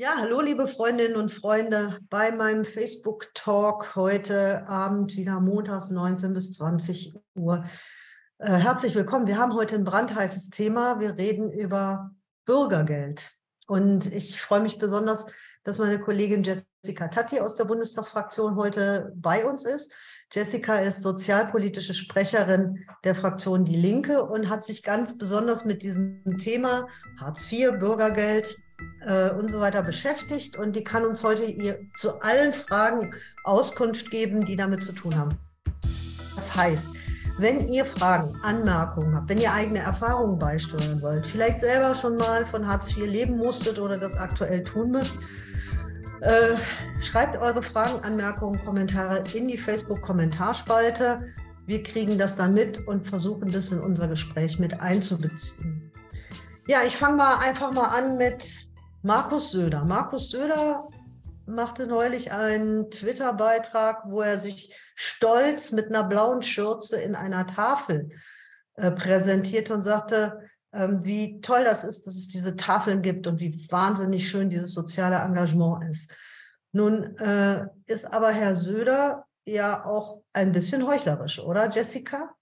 Ja, hallo liebe Freundinnen und Freunde bei meinem Facebook Talk heute Abend wieder montags 19 bis 20 Uhr. Äh, herzlich willkommen. Wir haben heute ein brandheißes Thema. Wir reden über Bürgergeld. Und ich freue mich besonders, dass meine Kollegin Jessica Tatti aus der Bundestagsfraktion heute bei uns ist. Jessica ist sozialpolitische Sprecherin der Fraktion Die Linke und hat sich ganz besonders mit diesem Thema Hartz IV, Bürgergeld äh, und so weiter beschäftigt. Und die kann uns heute ihr zu allen Fragen Auskunft geben, die damit zu tun haben. Das heißt, wenn ihr Fragen, Anmerkungen habt, wenn ihr eigene Erfahrungen beisteuern wollt, vielleicht selber schon mal von Hartz IV leben musstet oder das aktuell tun müsst, äh, schreibt eure Fragen, Anmerkungen, Kommentare in die Facebook-Kommentarspalte. Wir kriegen das dann mit und versuchen das in unser Gespräch mit einzubeziehen. Ja, ich fange mal einfach mal an mit Markus Söder. Markus Söder machte neulich einen Twitter-Beitrag, wo er sich stolz mit einer blauen Schürze in einer Tafel äh, präsentierte und sagte, ähm, wie toll das ist, dass es diese Tafeln gibt und wie wahnsinnig schön dieses soziale Engagement ist. Nun äh, ist aber Herr Söder ja auch ein bisschen heuchlerisch, oder Jessica?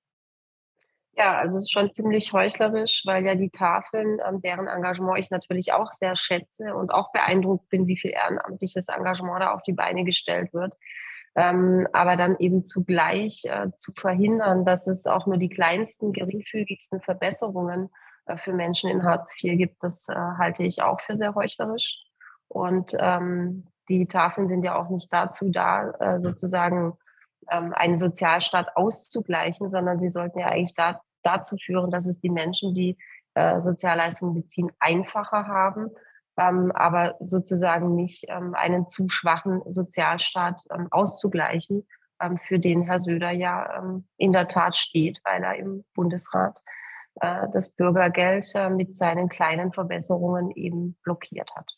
Ja, also es ist schon ziemlich heuchlerisch, weil ja die Tafeln, ähm, deren Engagement ich natürlich auch sehr schätze und auch beeindruckt bin, wie viel ehrenamtliches Engagement da auf die Beine gestellt wird. Ähm, aber dann eben zugleich äh, zu verhindern, dass es auch nur die kleinsten, geringfügigsten Verbesserungen äh, für Menschen in Hartz IV gibt, das äh, halte ich auch für sehr heuchlerisch. Und ähm, die Tafeln sind ja auch nicht dazu da, sozusagen einen Sozialstaat auszugleichen, sondern sie sollten ja eigentlich da, dazu führen, dass es die Menschen, die äh, Sozialleistungen beziehen, einfacher haben, ähm, aber sozusagen nicht ähm, einen zu schwachen Sozialstaat ähm, auszugleichen, ähm, für den Herr Söder ja ähm, in der Tat steht, weil er im Bundesrat äh, das Bürgergeld äh, mit seinen kleinen Verbesserungen eben blockiert hat.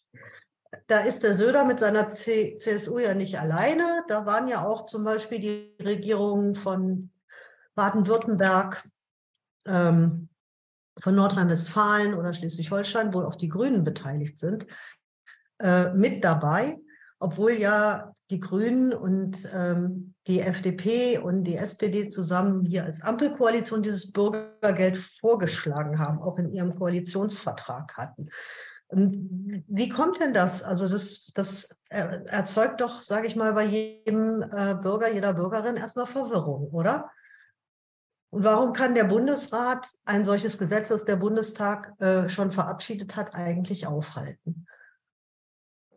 Da ist der Söder mit seiner CSU ja nicht alleine. Da waren ja auch zum Beispiel die Regierungen von Baden-Württemberg, ähm, von Nordrhein-Westfalen oder Schleswig-Holstein, wo auch die Grünen beteiligt sind, äh, mit dabei, obwohl ja die Grünen und ähm, die FDP und die SPD zusammen hier als Ampelkoalition dieses Bürgergeld vorgeschlagen haben, auch in ihrem Koalitionsvertrag hatten. Ähm, wie kommt denn das? Also das, das erzeugt doch, sage ich mal, bei jedem äh, Bürger, jeder Bürgerin erstmal Verwirrung, oder? Und warum kann der Bundesrat ein solches Gesetz, das der Bundestag äh, schon verabschiedet hat, eigentlich aufhalten?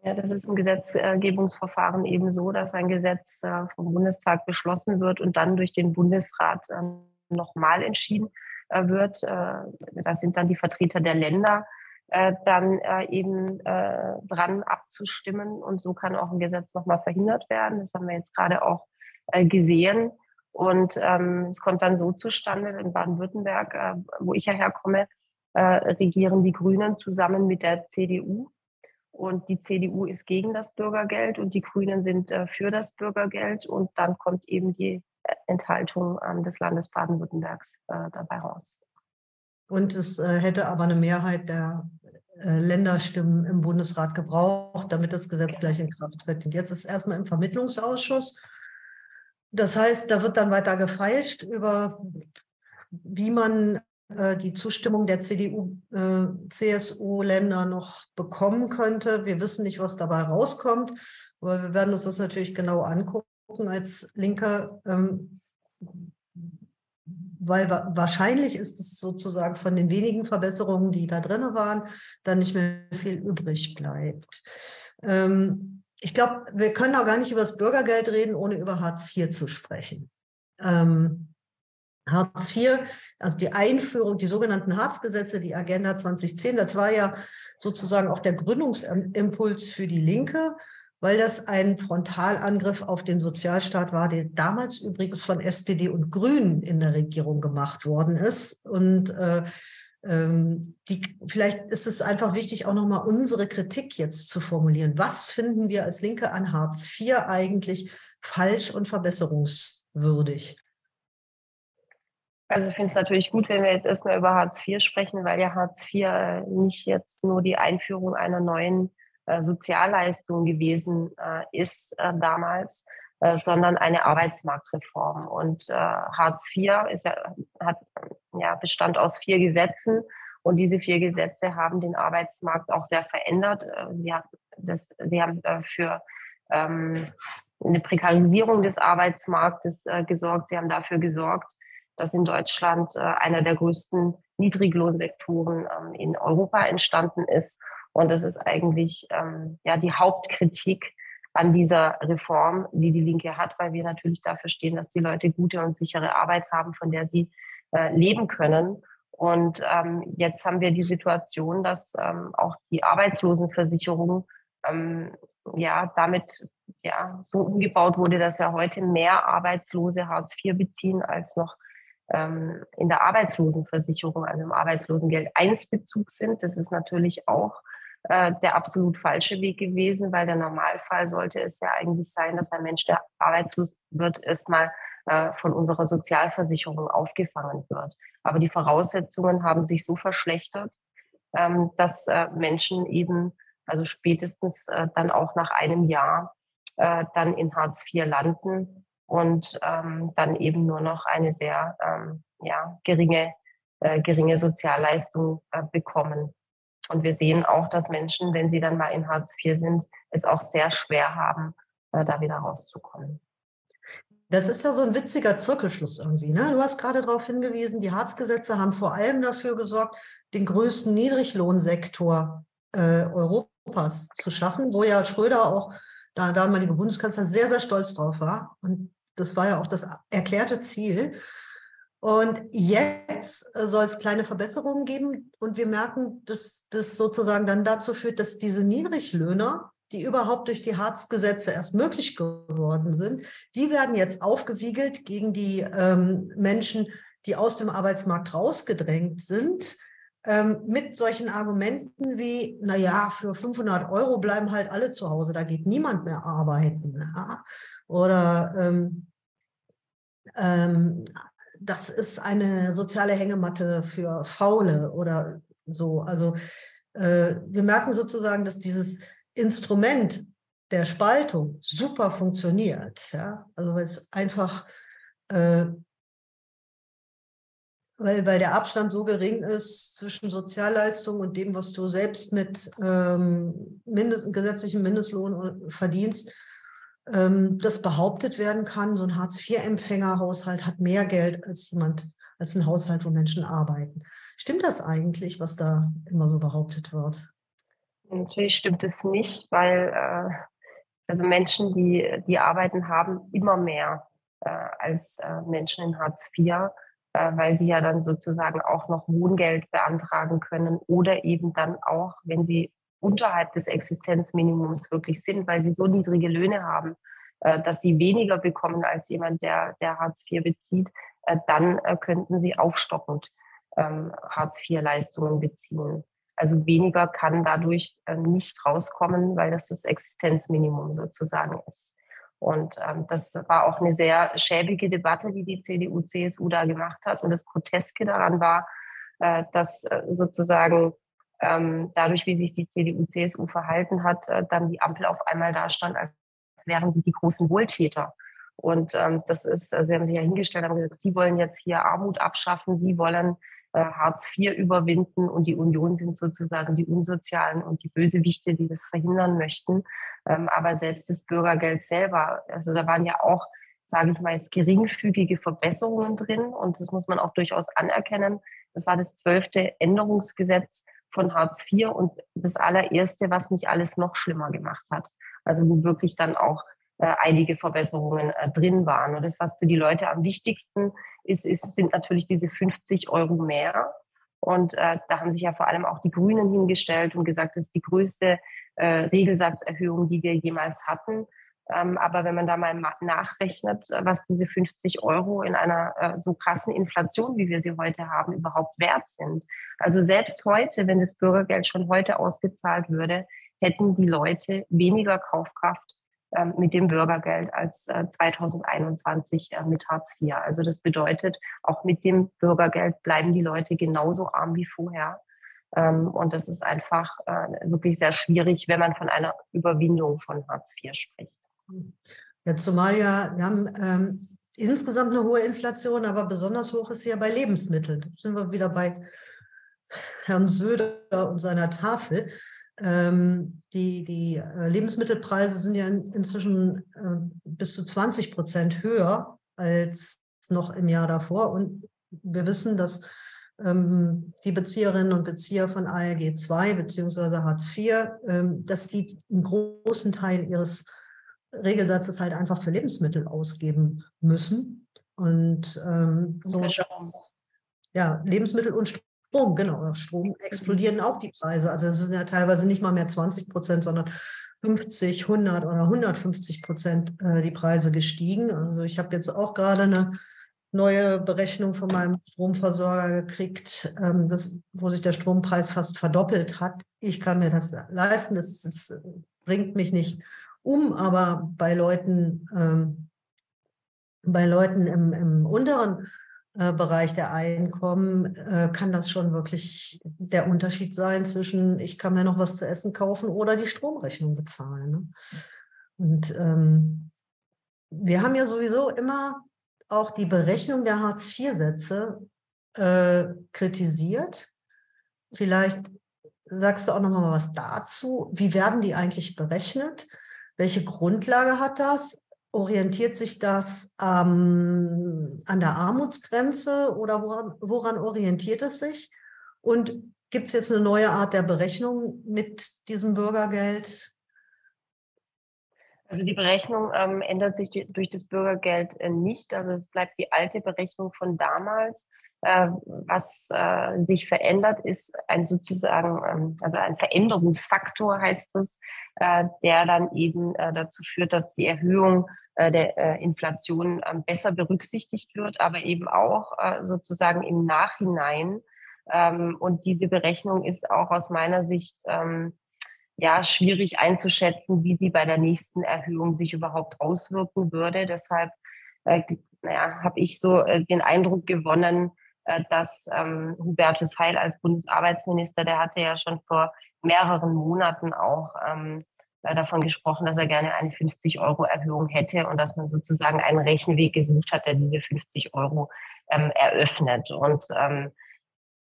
Ja, das ist im Gesetzgebungsverfahren eben so, dass ein Gesetz äh, vom Bundestag beschlossen wird und dann durch den Bundesrat äh, nochmal entschieden äh, wird. Äh, das sind dann die Vertreter der Länder äh, dann eben dran abzustimmen. Und so kann auch ein Gesetz nochmal verhindert werden. Das haben wir jetzt gerade auch gesehen. Und ähm, es kommt dann so zustande, in Baden-Württemberg, äh, wo ich ja herkomme, äh, regieren die Grünen zusammen mit der CDU. Und die CDU ist gegen das Bürgergeld und die Grünen sind äh, für das Bürgergeld. Und dann kommt eben die äh, Enthaltung ähm, des Landes Baden-Württembergs äh, dabei raus. Und es äh, hätte aber eine Mehrheit der Länderstimmen im Bundesrat gebraucht, damit das Gesetz gleich in Kraft tritt. Und jetzt ist erstmal im Vermittlungsausschuss das heißt, da wird dann weiter gefeilscht über, wie man äh, die Zustimmung der CDU, äh, CSU-Länder noch bekommen könnte. Wir wissen nicht, was dabei rauskommt, aber wir werden uns das natürlich genau angucken als Linke, ähm, weil wa wahrscheinlich ist es sozusagen von den wenigen Verbesserungen, die da drin waren, dann nicht mehr viel übrig bleibt. Ähm, ich glaube, wir können auch gar nicht über das Bürgergeld reden, ohne über Hartz IV zu sprechen. Ähm, Hartz IV, also die Einführung, die sogenannten Hartz-Gesetze, die Agenda 2010, das war ja sozusagen auch der Gründungsimpuls für die Linke, weil das ein Frontalangriff auf den Sozialstaat war, der damals übrigens von SPD und Grünen in der Regierung gemacht worden ist. Und äh, die, vielleicht ist es einfach wichtig, auch nochmal unsere Kritik jetzt zu formulieren. Was finden wir als Linke an Hartz IV eigentlich falsch und verbesserungswürdig? Also ich finde es natürlich gut, wenn wir jetzt erstmal über Hartz IV sprechen, weil ja Hartz IV nicht jetzt nur die Einführung einer neuen äh, Sozialleistung gewesen äh, ist äh, damals, äh, sondern eine Arbeitsmarktreform. Und äh, Hartz IV ist ja, hat, ja, bestand aus vier Gesetzen. Und diese vier Gesetze haben den Arbeitsmarkt auch sehr verändert. Das, sie haben für ähm, eine Prekarisierung des Arbeitsmarktes äh, gesorgt. Sie haben dafür gesorgt, dass in Deutschland äh, einer der größten Niedriglohnsektoren ähm, in Europa entstanden ist. Und das ist eigentlich ähm, ja die Hauptkritik an dieser Reform, die die Linke hat, weil wir natürlich dafür stehen, dass die Leute gute und sichere Arbeit haben, von der sie äh, leben können. Und ähm, jetzt haben wir die Situation, dass ähm, auch die Arbeitslosenversicherung ähm, ja damit ja so umgebaut wurde, dass ja heute mehr Arbeitslose Hartz IV beziehen als noch ähm, in der Arbeitslosenversicherung, also im Arbeitslosengeld 1 Bezug sind. Das ist natürlich auch äh, der absolut falsche Weg gewesen, weil der Normalfall sollte es ja eigentlich sein, dass ein Mensch, der arbeitslos wird, erstmal von unserer Sozialversicherung aufgefangen wird. Aber die Voraussetzungen haben sich so verschlechtert, ähm, dass äh, Menschen eben, also spätestens äh, dann auch nach einem Jahr, äh, dann in Hartz IV landen und ähm, dann eben nur noch eine sehr ähm, ja, geringe, äh, geringe Sozialleistung äh, bekommen. Und wir sehen auch, dass Menschen, wenn sie dann mal in Hartz IV sind, es auch sehr schwer haben, äh, da wieder rauszukommen. Das ist ja so ein witziger Zirkelschluss irgendwie. Ne? Du hast gerade darauf hingewiesen, die Hartz-Gesetze haben vor allem dafür gesorgt, den größten Niedriglohnsektor äh, Europas zu schaffen, wo ja Schröder auch, da damalige Bundeskanzler, sehr, sehr stolz drauf war. Und das war ja auch das erklärte Ziel. Und jetzt soll es kleine Verbesserungen geben. Und wir merken, dass das sozusagen dann dazu führt, dass diese Niedriglöhner, die überhaupt durch die Hartz-Gesetze erst möglich geworden sind, die werden jetzt aufgewiegelt gegen die ähm, Menschen, die aus dem Arbeitsmarkt rausgedrängt sind, ähm, mit solchen Argumenten wie, naja, für 500 Euro bleiben halt alle zu Hause, da geht niemand mehr arbeiten. Ja? Oder ähm, ähm, das ist eine soziale Hängematte für Faule oder so. Also äh, wir merken sozusagen, dass dieses Instrument der Spaltung super funktioniert. Ja? Also weil es einfach, äh, weil, weil der Abstand so gering ist zwischen Sozialleistung und dem, was du selbst mit ähm, Mindest, gesetzlichem Mindestlohn verdienst, ähm, das behauptet werden kann, so ein Hartz-IV-Empfängerhaushalt hat mehr Geld als jemand, als ein Haushalt, wo Menschen arbeiten. Stimmt das eigentlich, was da immer so behauptet wird? Natürlich stimmt es nicht, weil äh, also Menschen, die, die arbeiten, haben immer mehr äh, als äh, Menschen in Hartz IV, äh, weil sie ja dann sozusagen auch noch Wohngeld beantragen können oder eben dann auch, wenn sie unterhalb des Existenzminimums wirklich sind, weil sie so niedrige Löhne haben, äh, dass sie weniger bekommen als jemand, der, der Hartz IV bezieht, äh, dann könnten sie aufstockend ähm, Hartz IV-Leistungen beziehen. Also weniger kann dadurch nicht rauskommen, weil das das Existenzminimum sozusagen ist. Und ähm, das war auch eine sehr schäbige Debatte, die die CDU, CSU da gemacht hat. Und das Groteske daran war, äh, dass äh, sozusagen ähm, dadurch, wie sich die CDU, CSU verhalten hat, äh, dann die Ampel auf einmal da stand, als wären sie die großen Wohltäter. Und ähm, das ist, also sie haben sich ja hingestellt, haben gesagt, sie wollen jetzt hier Armut abschaffen, sie wollen äh, Hartz IV überwinden und die Union sind sozusagen die Unsozialen und die Bösewichte, die das verhindern möchten. Ähm, aber selbst das Bürgergeld selber, also da waren ja auch, sage ich mal jetzt, geringfügige Verbesserungen drin und das muss man auch durchaus anerkennen. Das war das zwölfte Änderungsgesetz von Hartz IV und das allererste, was nicht alles noch schlimmer gemacht hat. Also wo wirklich dann auch äh, einige Verbesserungen äh, drin waren. Und das, was für die Leute am wichtigsten ist, ist sind natürlich diese 50 Euro mehr. Und äh, da haben sich ja vor allem auch die Grünen hingestellt und gesagt, das ist die größte äh, Regelsatzerhöhung, die wir jemals hatten. Ähm, aber wenn man da mal nachrechnet, was diese 50 Euro in einer so krassen Inflation, wie wir sie heute haben, überhaupt wert sind. Also selbst heute, wenn das Bürgergeld schon heute ausgezahlt würde, hätten die Leute weniger Kaufkraft mit dem Bürgergeld als 2021 äh, mit Hartz IV. Also das bedeutet, auch mit dem Bürgergeld bleiben die Leute genauso arm wie vorher. Ähm, und das ist einfach äh, wirklich sehr schwierig, wenn man von einer Überwindung von Hartz IV spricht. Ja, zumal ja, wir haben ähm, insgesamt eine hohe Inflation, aber besonders hoch ist sie ja bei Lebensmitteln. Da sind wir wieder bei Herrn Söder und seiner Tafel. Ähm, die, die äh, Lebensmittelpreise sind ja in, inzwischen äh, bis zu 20 Prozent höher als noch im Jahr davor. Und wir wissen, dass ähm, die Bezieherinnen und Bezieher von ALG II bzw. Hartz IV, ähm, dass die einen großen Teil ihres Regelsatzes halt einfach für Lebensmittel ausgeben müssen. Und ähm, so, ja, Lebensmittel und Strom, genau, Strom explodieren auch die Preise. Also es sind ja teilweise nicht mal mehr 20 Prozent, sondern 50, 100 oder 150 Prozent äh, die Preise gestiegen. Also ich habe jetzt auch gerade eine neue Berechnung von meinem Stromversorger gekriegt, ähm, das, wo sich der Strompreis fast verdoppelt hat. Ich kann mir das leisten, das, das bringt mich nicht um, aber bei Leuten, ähm, bei Leuten im, im unteren Bereich der Einkommen äh, kann das schon wirklich der Unterschied sein zwischen, ich kann mir noch was zu essen kaufen oder die Stromrechnung bezahlen. Ne? Und ähm, wir haben ja sowieso immer auch die Berechnung der Hartz-IV-Sätze äh, kritisiert. Vielleicht sagst du auch noch mal was dazu. Wie werden die eigentlich berechnet? Welche Grundlage hat das? Orientiert sich das ähm, an der Armutsgrenze oder woran, woran orientiert es sich? Und gibt es jetzt eine neue Art der Berechnung mit diesem Bürgergeld? Also die Berechnung ähm, ändert sich durch das Bürgergeld äh, nicht. Also es bleibt die alte Berechnung von damals. Äh, was äh, sich verändert, ist ein sozusagen, ähm, also ein Veränderungsfaktor heißt es, äh, der dann eben äh, dazu führt, dass die Erhöhung äh, der Inflation ähm, besser berücksichtigt wird, aber eben auch sozusagen im Nachhinein. Ähm, und diese Berechnung ist auch aus meiner Sicht ähm, ja, schwierig einzuschätzen, wie sie bei der nächsten Erhöhung sich überhaupt auswirken würde. Deshalb äh, naja, habe ich so äh, den Eindruck gewonnen, äh, dass ähm, Hubertus Heil als Bundesarbeitsminister, der hatte ja schon vor mehreren Monaten auch ähm, äh, davon gesprochen, dass er gerne eine 50-Euro-Erhöhung hätte und dass man sozusagen einen Rechenweg gesucht hat, der diese 50 Euro ähm, eröffnet. Und ähm,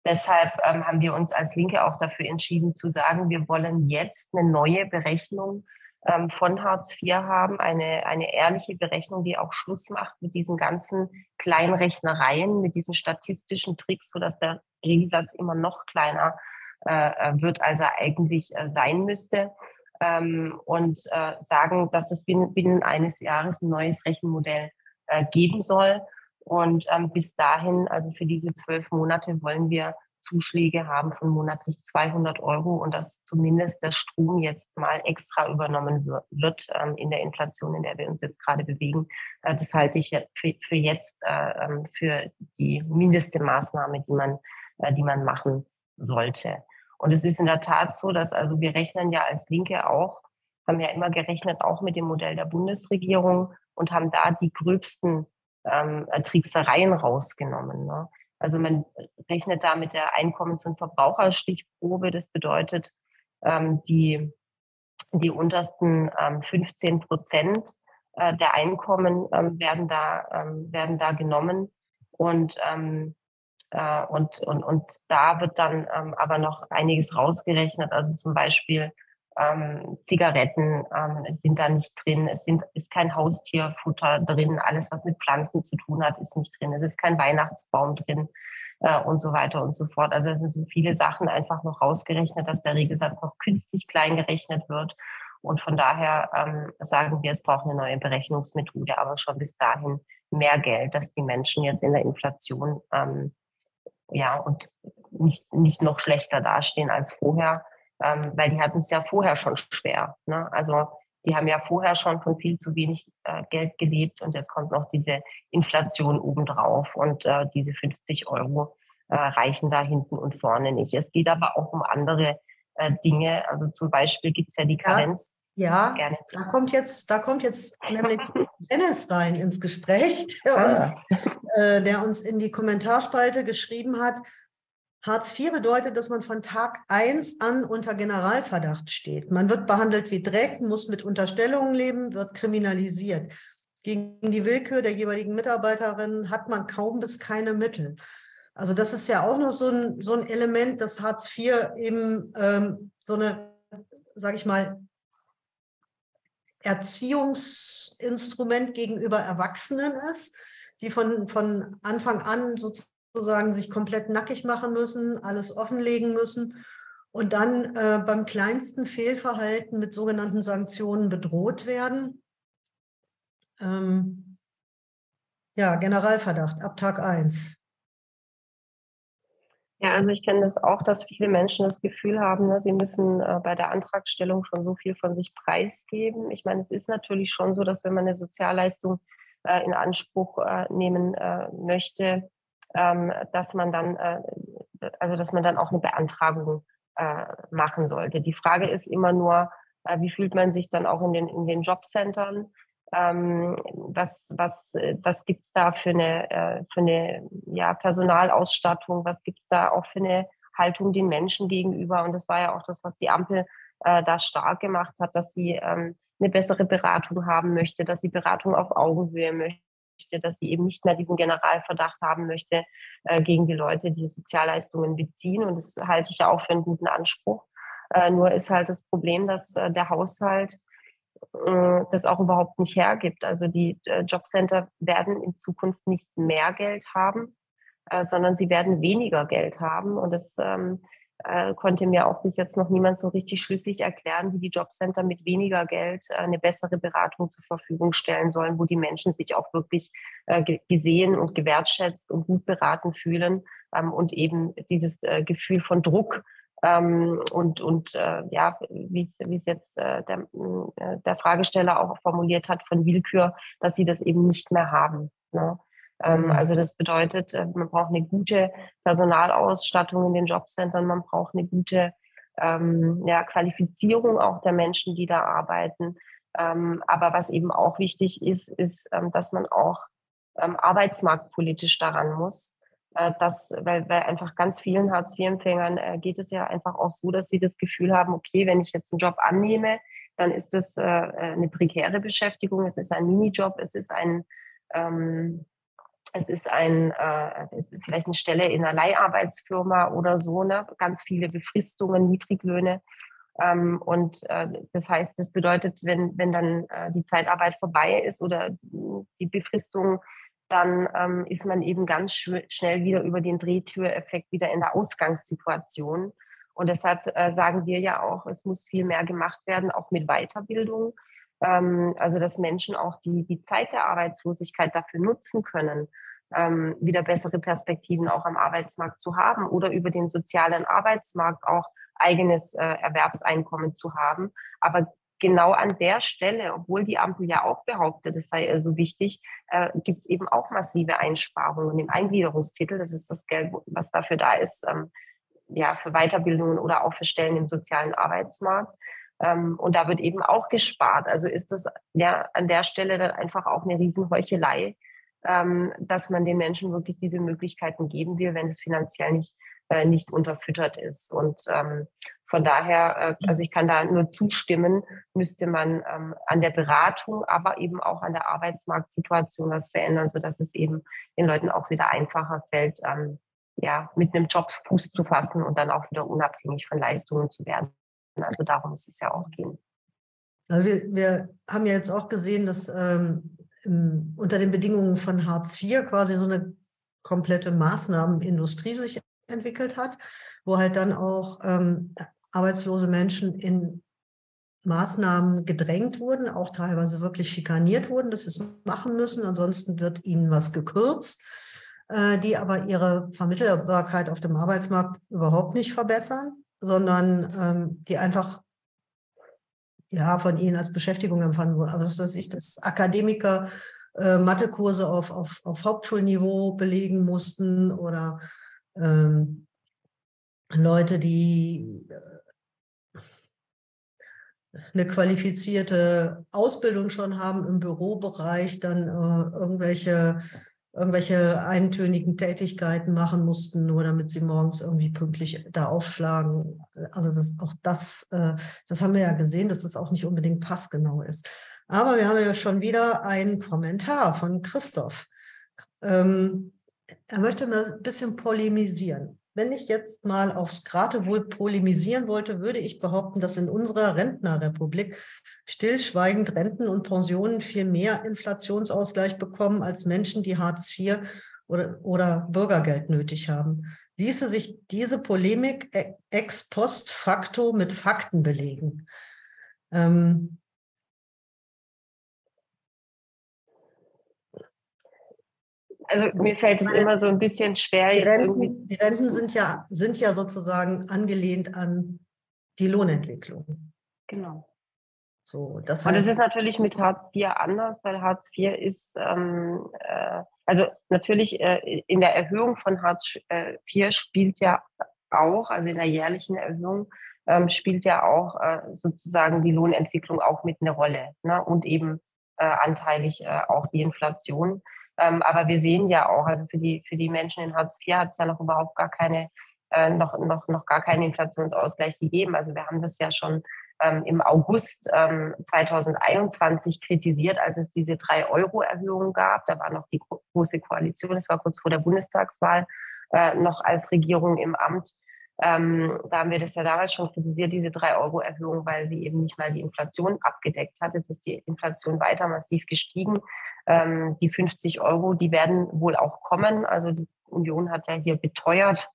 Deshalb ähm, haben wir uns als Linke auch dafür entschieden zu sagen, wir wollen jetzt eine neue Berechnung ähm, von Hartz IV haben, eine, eine ehrliche Berechnung, die auch Schluss macht mit diesen ganzen Kleinrechnereien, mit diesen statistischen Tricks, sodass der Regelsatz immer noch kleiner äh, wird, als er eigentlich äh, sein müsste. Ähm, und äh, sagen, dass es binnen, binnen eines Jahres ein neues Rechenmodell äh, geben soll und ähm, bis dahin, also für diese zwölf Monate, wollen wir Zuschläge haben von monatlich 200 Euro und dass zumindest der Strom jetzt mal extra übernommen wird, ähm, in der Inflation, in der wir uns jetzt gerade bewegen. Äh, das halte ich für, für jetzt äh, ähm, für die mindeste Maßnahme, die man, äh, die man machen sollte. Und es ist in der Tat so, dass also wir rechnen ja als Linke auch, haben ja immer gerechnet, auch mit dem Modell der Bundesregierung und haben da die gröbsten ähm, Tricksereien rausgenommen. Ne? Also man rechnet da mit der Einkommens- und Verbraucherstichprobe. Das bedeutet, ähm, die, die untersten ähm, 15 Prozent äh, der Einkommen ähm, werden, da, ähm, werden da genommen. Und, ähm, äh, und, und, und da wird dann ähm, aber noch einiges rausgerechnet. Also zum Beispiel ähm, Zigaretten ähm, sind da nicht drin, es sind, ist kein Haustierfutter drin, alles, was mit Pflanzen zu tun hat, ist nicht drin, es ist kein Weihnachtsbaum drin äh, und so weiter und so fort. Also es sind so viele Sachen einfach noch rausgerechnet, dass der Regelsatz noch künstlich klein gerechnet wird. Und von daher ähm, sagen wir, es braucht eine neue Berechnungsmethode, aber schon bis dahin mehr Geld, dass die Menschen jetzt in der Inflation ähm, ja und nicht, nicht noch schlechter dastehen als vorher ähm, weil die hatten es ja vorher schon schwer. Ne? Also die haben ja vorher schon von viel zu wenig äh, Geld gelebt und jetzt kommt noch diese Inflation obendrauf und äh, diese 50 Euro äh, reichen da hinten und vorne nicht. Es geht aber auch um andere äh, Dinge. Also zum Beispiel gibt es ja die Karenz. Ja, ja da kommt jetzt, da kommt jetzt nämlich Dennis rein ins Gespräch, der, ah. uns, äh, der uns in die Kommentarspalte geschrieben hat, Hartz IV bedeutet, dass man von Tag 1 an unter Generalverdacht steht. Man wird behandelt wie Dreck, muss mit Unterstellungen leben, wird kriminalisiert. Gegen die Willkür der jeweiligen Mitarbeiterin hat man kaum bis keine Mittel. Also das ist ja auch noch so ein, so ein Element, dass Hartz IV eben ähm, so eine, sage ich mal, Erziehungsinstrument gegenüber Erwachsenen ist, die von, von Anfang an sozusagen sich komplett nackig machen müssen, alles offenlegen müssen und dann äh, beim kleinsten Fehlverhalten mit sogenannten Sanktionen bedroht werden. Ähm, ja, Generalverdacht ab Tag 1. Ja, also ich kenne das auch, dass viele Menschen das Gefühl haben, ne, sie müssen äh, bei der Antragstellung schon so viel von sich preisgeben. Ich meine, es ist natürlich schon so, dass wenn man eine Sozialleistung äh, in Anspruch äh, nehmen äh, möchte, dass man dann, äh, also dass man dann auch eine Beantragung äh, machen sollte. Die Frage ist immer nur, wie fühlt man sich dann auch in den, in den Jobcentern? ähm, was, was, was gibt es da für eine, äh, für eine ja, Personalausstattung, was gibt es da auch für eine Haltung den Menschen gegenüber. Und das war ja auch das, was die Ampel äh, da stark gemacht hat, dass sie ähm, eine bessere Beratung haben möchte, dass sie Beratung auf Augenhöhe möchte, dass sie eben nicht mehr diesen Generalverdacht haben möchte äh, gegen die Leute, die Sozialleistungen beziehen. Und das halte ich ja auch für einen guten Anspruch. Äh, nur ist halt das Problem, dass äh, der Haushalt äh, das auch überhaupt nicht hergibt. Also die äh, Jobcenter werden in Zukunft nicht mehr Geld haben, äh, sondern sie werden weniger Geld haben. Und das ähm, konnte mir auch bis jetzt noch niemand so richtig schlüssig erklären, wie die Jobcenter mit weniger Geld eine bessere Beratung zur Verfügung stellen sollen, wo die Menschen sich auch wirklich gesehen und gewertschätzt und gut beraten fühlen ähm, und eben dieses Gefühl von Druck ähm, und und äh, ja, wie es jetzt äh, der, äh, der Fragesteller auch formuliert hat, von Willkür, dass sie das eben nicht mehr haben. Ne? Ähm. Also das bedeutet, äh, man braucht eine gute Personalausstattung in den Jobcentern, man braucht eine gute ähm, ja, Qualifizierung auch der Menschen, die da arbeiten. Ähm, aber was eben auch wichtig ist, ist, ähm, dass man auch ähm, arbeitsmarktpolitisch daran muss. Äh, das, weil, weil einfach ganz vielen Hartz-IV-Empfängern äh, geht es ja einfach auch so, dass sie das Gefühl haben, okay, wenn ich jetzt einen Job annehme, dann ist das äh, eine prekäre Beschäftigung, es ist ein Minijob, es ist ein, ähm, es ist ein, äh, vielleicht eine Stelle in einer Leiharbeitsfirma oder so, ne? ganz viele Befristungen, Niedriglöhne. Ähm, und äh, das heißt, das bedeutet, wenn, wenn dann äh, die Zeitarbeit vorbei ist oder die Befristung dann ähm, ist man eben ganz sch schnell wieder über den Drehtüreffekt wieder in der Ausgangssituation. Und deshalb äh, sagen wir ja auch, es muss viel mehr gemacht werden, auch mit Weiterbildung. Ähm, also dass Menschen auch die, die Zeit der Arbeitslosigkeit dafür nutzen können, ähm, wieder bessere Perspektiven auch am Arbeitsmarkt zu haben oder über den sozialen Arbeitsmarkt auch eigenes äh, Erwerbseinkommen zu haben. Aber genau an der Stelle, obwohl die Ampel ja auch behauptet, es sei so also wichtig, äh, gibt es eben auch massive Einsparungen im Eingliederungstitel. Das ist das Geld, was dafür da ist, ähm, ja, für Weiterbildungen oder auch für Stellen im sozialen Arbeitsmarkt. Ähm, und da wird eben auch gespart. Also ist das ja an der Stelle dann einfach auch eine Riesenheuchelei, ähm, dass man den Menschen wirklich diese Möglichkeiten geben will, wenn es finanziell nicht, äh, nicht unterfüttert ist. Und ähm, von daher, äh, also ich kann da nur zustimmen, müsste man ähm, an der Beratung, aber eben auch an der Arbeitsmarktsituation was verändern, sodass es eben den Leuten auch wieder einfacher fällt, ähm, ja, mit einem Job Fuß zu fassen und dann auch wieder unabhängig von Leistungen zu werden. Also darum muss es ja auch gehen. Also wir, wir haben ja jetzt auch gesehen, dass ähm, im, unter den Bedingungen von Hartz IV quasi so eine komplette Maßnahmenindustrie sich entwickelt hat, wo halt dann auch ähm, arbeitslose Menschen in Maßnahmen gedrängt wurden, auch teilweise wirklich schikaniert wurden, dass sie es machen müssen, ansonsten wird ihnen was gekürzt, äh, die aber ihre Vermittelbarkeit auf dem Arbeitsmarkt überhaupt nicht verbessern, sondern ähm, die einfach ja, von ihnen als Beschäftigung empfangen wurden. Also dass ich das Akademiker äh, Mathekurse auf, auf, auf Hauptschulniveau belegen mussten oder ähm, Leute, die äh, eine qualifizierte Ausbildung schon haben im Bürobereich, dann äh, irgendwelche irgendwelche eintönigen Tätigkeiten machen mussten, nur damit sie morgens irgendwie pünktlich da aufschlagen. Also das, auch das, äh, das haben wir ja gesehen, dass das auch nicht unbedingt passgenau ist. Aber wir haben ja schon wieder einen Kommentar von Christoph. Ähm, er möchte ein bisschen polemisieren. Wenn ich jetzt mal aufs Geratewohl polemisieren wollte, würde ich behaupten, dass in unserer Rentnerrepublik stillschweigend Renten und Pensionen viel mehr Inflationsausgleich bekommen als Menschen, die Hartz IV oder, oder Bürgergeld nötig haben. Ließe sich diese Polemik e-, ex post facto mit Fakten belegen? Ähm, Also mir fällt es immer so ein bisschen schwer die Renten. Die Renten sind ja, sind ja sozusagen angelehnt an die Lohnentwicklung. Genau. So, das heißt, Und es ist natürlich mit Hartz IV anders, weil Hartz IV ist, ähm, äh, also natürlich äh, in der Erhöhung von Hartz IV spielt ja auch, also in der jährlichen Erhöhung, ähm, spielt ja auch äh, sozusagen die Lohnentwicklung auch mit eine Rolle ne? und eben äh, anteilig äh, auch die Inflation. Ähm, aber wir sehen ja auch, also für die, für die Menschen in Hartz IV hat es ja noch überhaupt gar keine, äh, noch, noch, noch gar keinen Inflationsausgleich gegeben. Also wir haben das ja schon ähm, im August ähm, 2021 kritisiert, als es diese 3-Euro-Erhöhung gab. Da war noch die große Koalition, das war kurz vor der Bundestagswahl, äh, noch als Regierung im Amt. Ähm, da haben wir das ja damals schon kritisiert, diese 3-Euro-Erhöhung, weil sie eben nicht mal die Inflation abgedeckt hat. Jetzt ist die Inflation weiter massiv gestiegen. Ähm, die 50 Euro, die werden wohl auch kommen. Also die Union hat ja hier beteuert,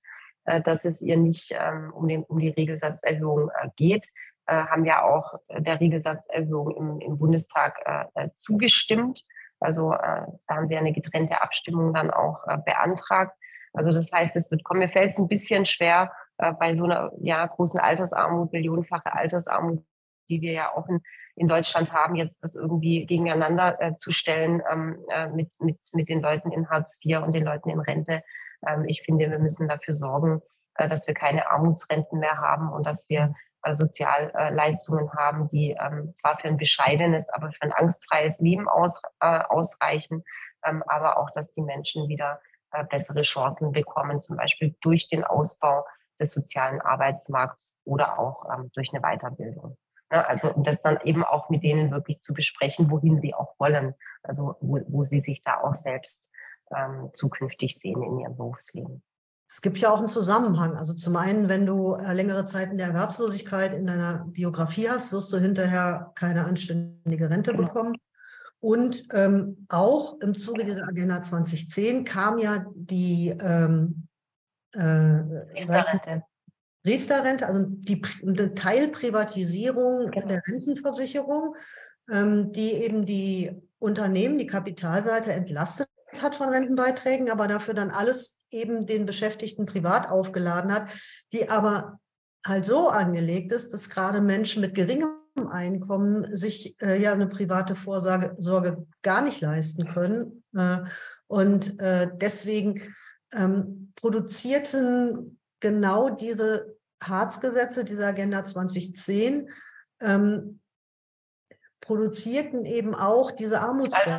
äh, dass es ihr nicht ähm, um, den, um die Regelsatzerhöhung äh, geht. Äh, haben ja auch der Regelsatzerhöhung im, im Bundestag äh, äh, zugestimmt. Also äh, da haben sie eine getrennte Abstimmung dann auch beantragt. Also das heißt, es wird kommen. Mir fällt es ein bisschen schwer, bei so einer ja, großen Altersarmut, millionenfache Altersarmut, die wir ja auch in, in Deutschland haben, jetzt das irgendwie gegeneinander äh, zu stellen ähm, äh, mit, mit, mit den Leuten in Hartz IV und den Leuten in Rente. Ähm, ich finde, wir müssen dafür sorgen, äh, dass wir keine Armutsrenten mehr haben und dass wir äh, Sozialleistungen haben, die ähm, zwar für ein bescheidenes, aber für ein angstfreies Leben aus, äh, ausreichen, ähm, aber auch, dass die Menschen wieder äh, bessere Chancen bekommen, zum Beispiel durch den Ausbau des sozialen Arbeitsmarkts oder auch ähm, durch eine Weiterbildung. Ne? Also das dann eben auch mit denen wirklich zu besprechen, wohin sie auch wollen, also wo, wo sie sich da auch selbst ähm, zukünftig sehen in ihrem Berufsleben. Es gibt ja auch einen Zusammenhang. Also zum einen, wenn du äh, längere Zeit in der Erwerbslosigkeit in deiner Biografie hast, wirst du hinterher keine anständige Rente genau. bekommen. Und ähm, auch im Zuge dieser Agenda 2010 kam ja die ähm, äh, Rente. Riester-Rente, also die Teilprivatisierung genau. der Rentenversicherung, ähm, die eben die Unternehmen, die Kapitalseite entlastet hat von Rentenbeiträgen, aber dafür dann alles eben den Beschäftigten privat aufgeladen hat, die aber halt so angelegt ist, dass gerade Menschen mit geringem Einkommen sich äh, ja eine private Vorsorge Sorge gar nicht leisten können. Äh, und äh, deswegen ähm, produzierten genau diese Harz-Gesetze, diese Agenda 2010, ähm, produzierten eben auch diese Armutsrenten.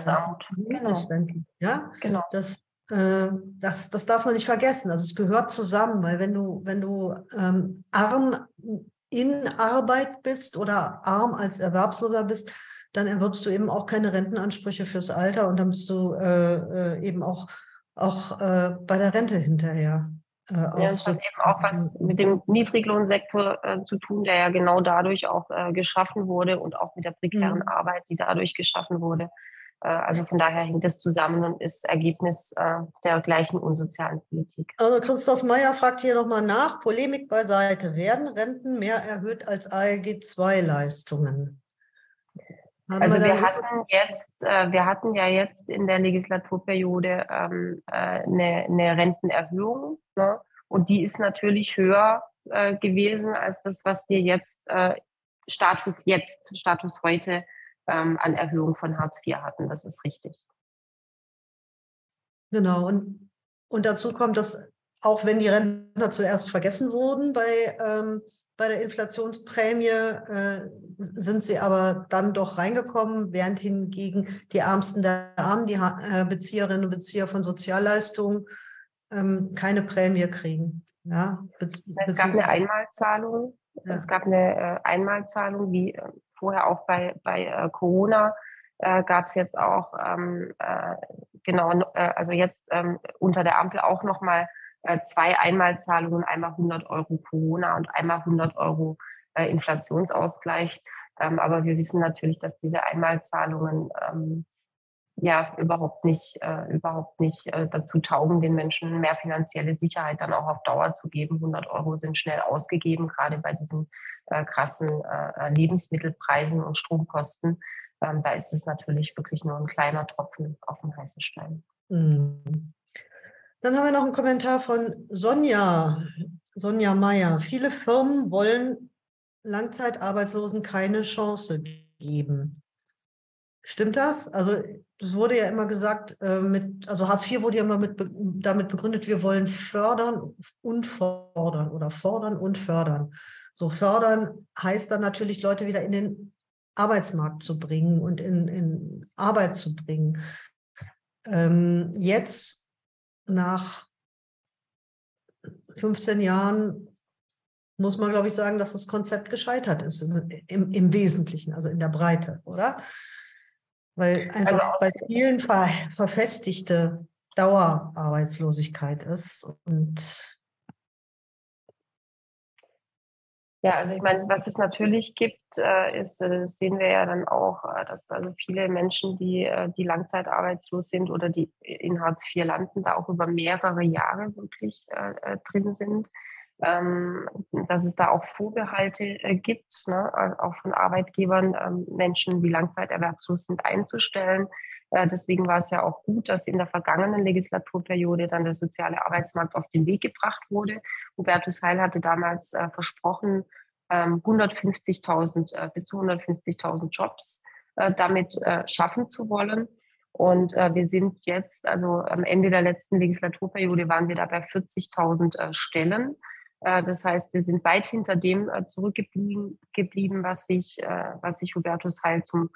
Genau. Ja? genau. Das, äh, das, das darf man nicht vergessen. Also es gehört zusammen, weil wenn du, wenn du ähm, arm in Arbeit bist oder arm als Erwerbsloser bist, dann erwirbst du eben auch keine Rentenansprüche fürs Alter und dann bist du äh, äh eben auch, auch äh, bei der Rente hinterher. Äh, ja, das hat eben auch was mit dem Niedriglohnsektor äh, zu tun, der ja genau dadurch auch äh, geschaffen wurde und auch mit der prekären mhm. Arbeit, die dadurch geschaffen wurde. Äh, also von daher hängt es zusammen und ist Ergebnis äh, der gleichen unsozialen Politik. Also Christoph Meyer fragt hier nochmal nach, Polemik beiseite. Werden Renten mehr erhöht als ALG-2-Leistungen? Also wir, hatten jetzt, äh, wir hatten ja jetzt in der Legislaturperiode ähm, äh, eine, eine Rentenerhöhung ne? und die ist natürlich höher äh, gewesen als das, was wir jetzt äh, Status jetzt, Status heute ähm, an Erhöhung von Hartz IV hatten. Das ist richtig. Genau und und dazu kommt, dass auch wenn die Rentner zuerst vergessen wurden bei ähm, bei der Inflationsprämie äh, sind sie aber dann doch reingekommen, während hingegen die Ärmsten der Armen, die äh, Bezieherinnen und Bezieher von Sozialleistungen, ähm, keine Prämie kriegen. Ja, es gab eine Einmalzahlung. Ja. Es gab eine äh, Einmalzahlung, wie äh, vorher auch bei, bei äh, Corona äh, gab es jetzt auch, ähm, äh, genau, also jetzt ähm, unter der Ampel auch nochmal äh, zwei Einmalzahlungen, einmal 100 Euro Corona und einmal 100 Euro äh, Inflationsausgleich. Ähm, aber wir wissen natürlich, dass diese Einmalzahlungen ähm, ja überhaupt nicht, äh, überhaupt nicht äh, dazu taugen, den Menschen mehr finanzielle Sicherheit dann auch auf Dauer zu geben. 100 Euro sind schnell ausgegeben, gerade bei diesen äh, krassen äh, Lebensmittelpreisen und Stromkosten. Ähm, da ist es natürlich wirklich nur ein kleiner Tropfen auf dem heißen Stein. Mhm. Dann haben wir noch einen Kommentar von Sonja, Sonja Meyer. Viele Firmen wollen Langzeitarbeitslosen keine Chance geben. Stimmt das? Also es wurde ja immer gesagt, äh, mit, also Hartz IV wurde ja immer mit, damit begründet, wir wollen fördern und fordern oder fordern und fördern. So fördern heißt dann natürlich, Leute wieder in den Arbeitsmarkt zu bringen und in, in Arbeit zu bringen. Ähm, jetzt nach 15 Jahren muss man, glaube ich, sagen, dass das Konzept gescheitert ist im, im Wesentlichen, also in der Breite, oder? Weil einfach also bei vielen ver verfestigte Dauerarbeitslosigkeit ist und Ja, also ich meine, was es natürlich gibt, äh, ist, äh, sehen wir ja dann auch, äh, dass also viele Menschen, die, die langzeitarbeitslos sind oder die in Hartz IV landen, da auch über mehrere Jahre wirklich drin sind. Ähm, dass es da auch Vorbehalte gibt, ne, auch von Arbeitgebern, ähm, Menschen, die langzeiterwerbslos sind, einzustellen. Äh, deswegen war es ja auch gut, dass in der vergangenen Legislaturperiode dann der soziale Arbeitsmarkt auf den Weg gebracht wurde. Hubertus Heil hatte damals äh, versprochen, 150.000 ähm, äh, bis zu 150.000 Jobs damit schaffen zu wollen. Und wir sind jetzt, also am Ende der letzten Legislaturperiode waren wir da bei 40.000 Stellen. Das heißt, wir sind weit hinter dem zurückgeblieben, was sich, was sich Hubertus Heil zum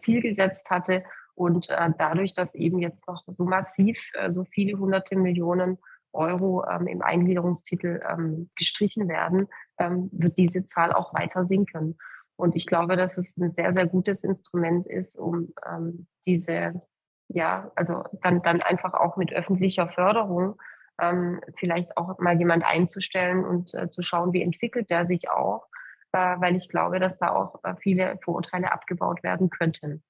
Ziel gesetzt hatte. Und äh, dadurch, dass eben jetzt noch so massiv äh, so viele hunderte Millionen Euro ähm, im Eingliederungstitel ähm, gestrichen werden, ähm, wird diese Zahl auch weiter sinken. Und ich glaube, dass es ein sehr, sehr gutes Instrument ist, um ähm, diese, ja, also dann, dann einfach auch mit öffentlicher Förderung ähm, vielleicht auch mal jemand einzustellen und äh, zu schauen, wie entwickelt der sich auch, äh, weil ich glaube, dass da auch äh, viele Vorurteile abgebaut werden könnten.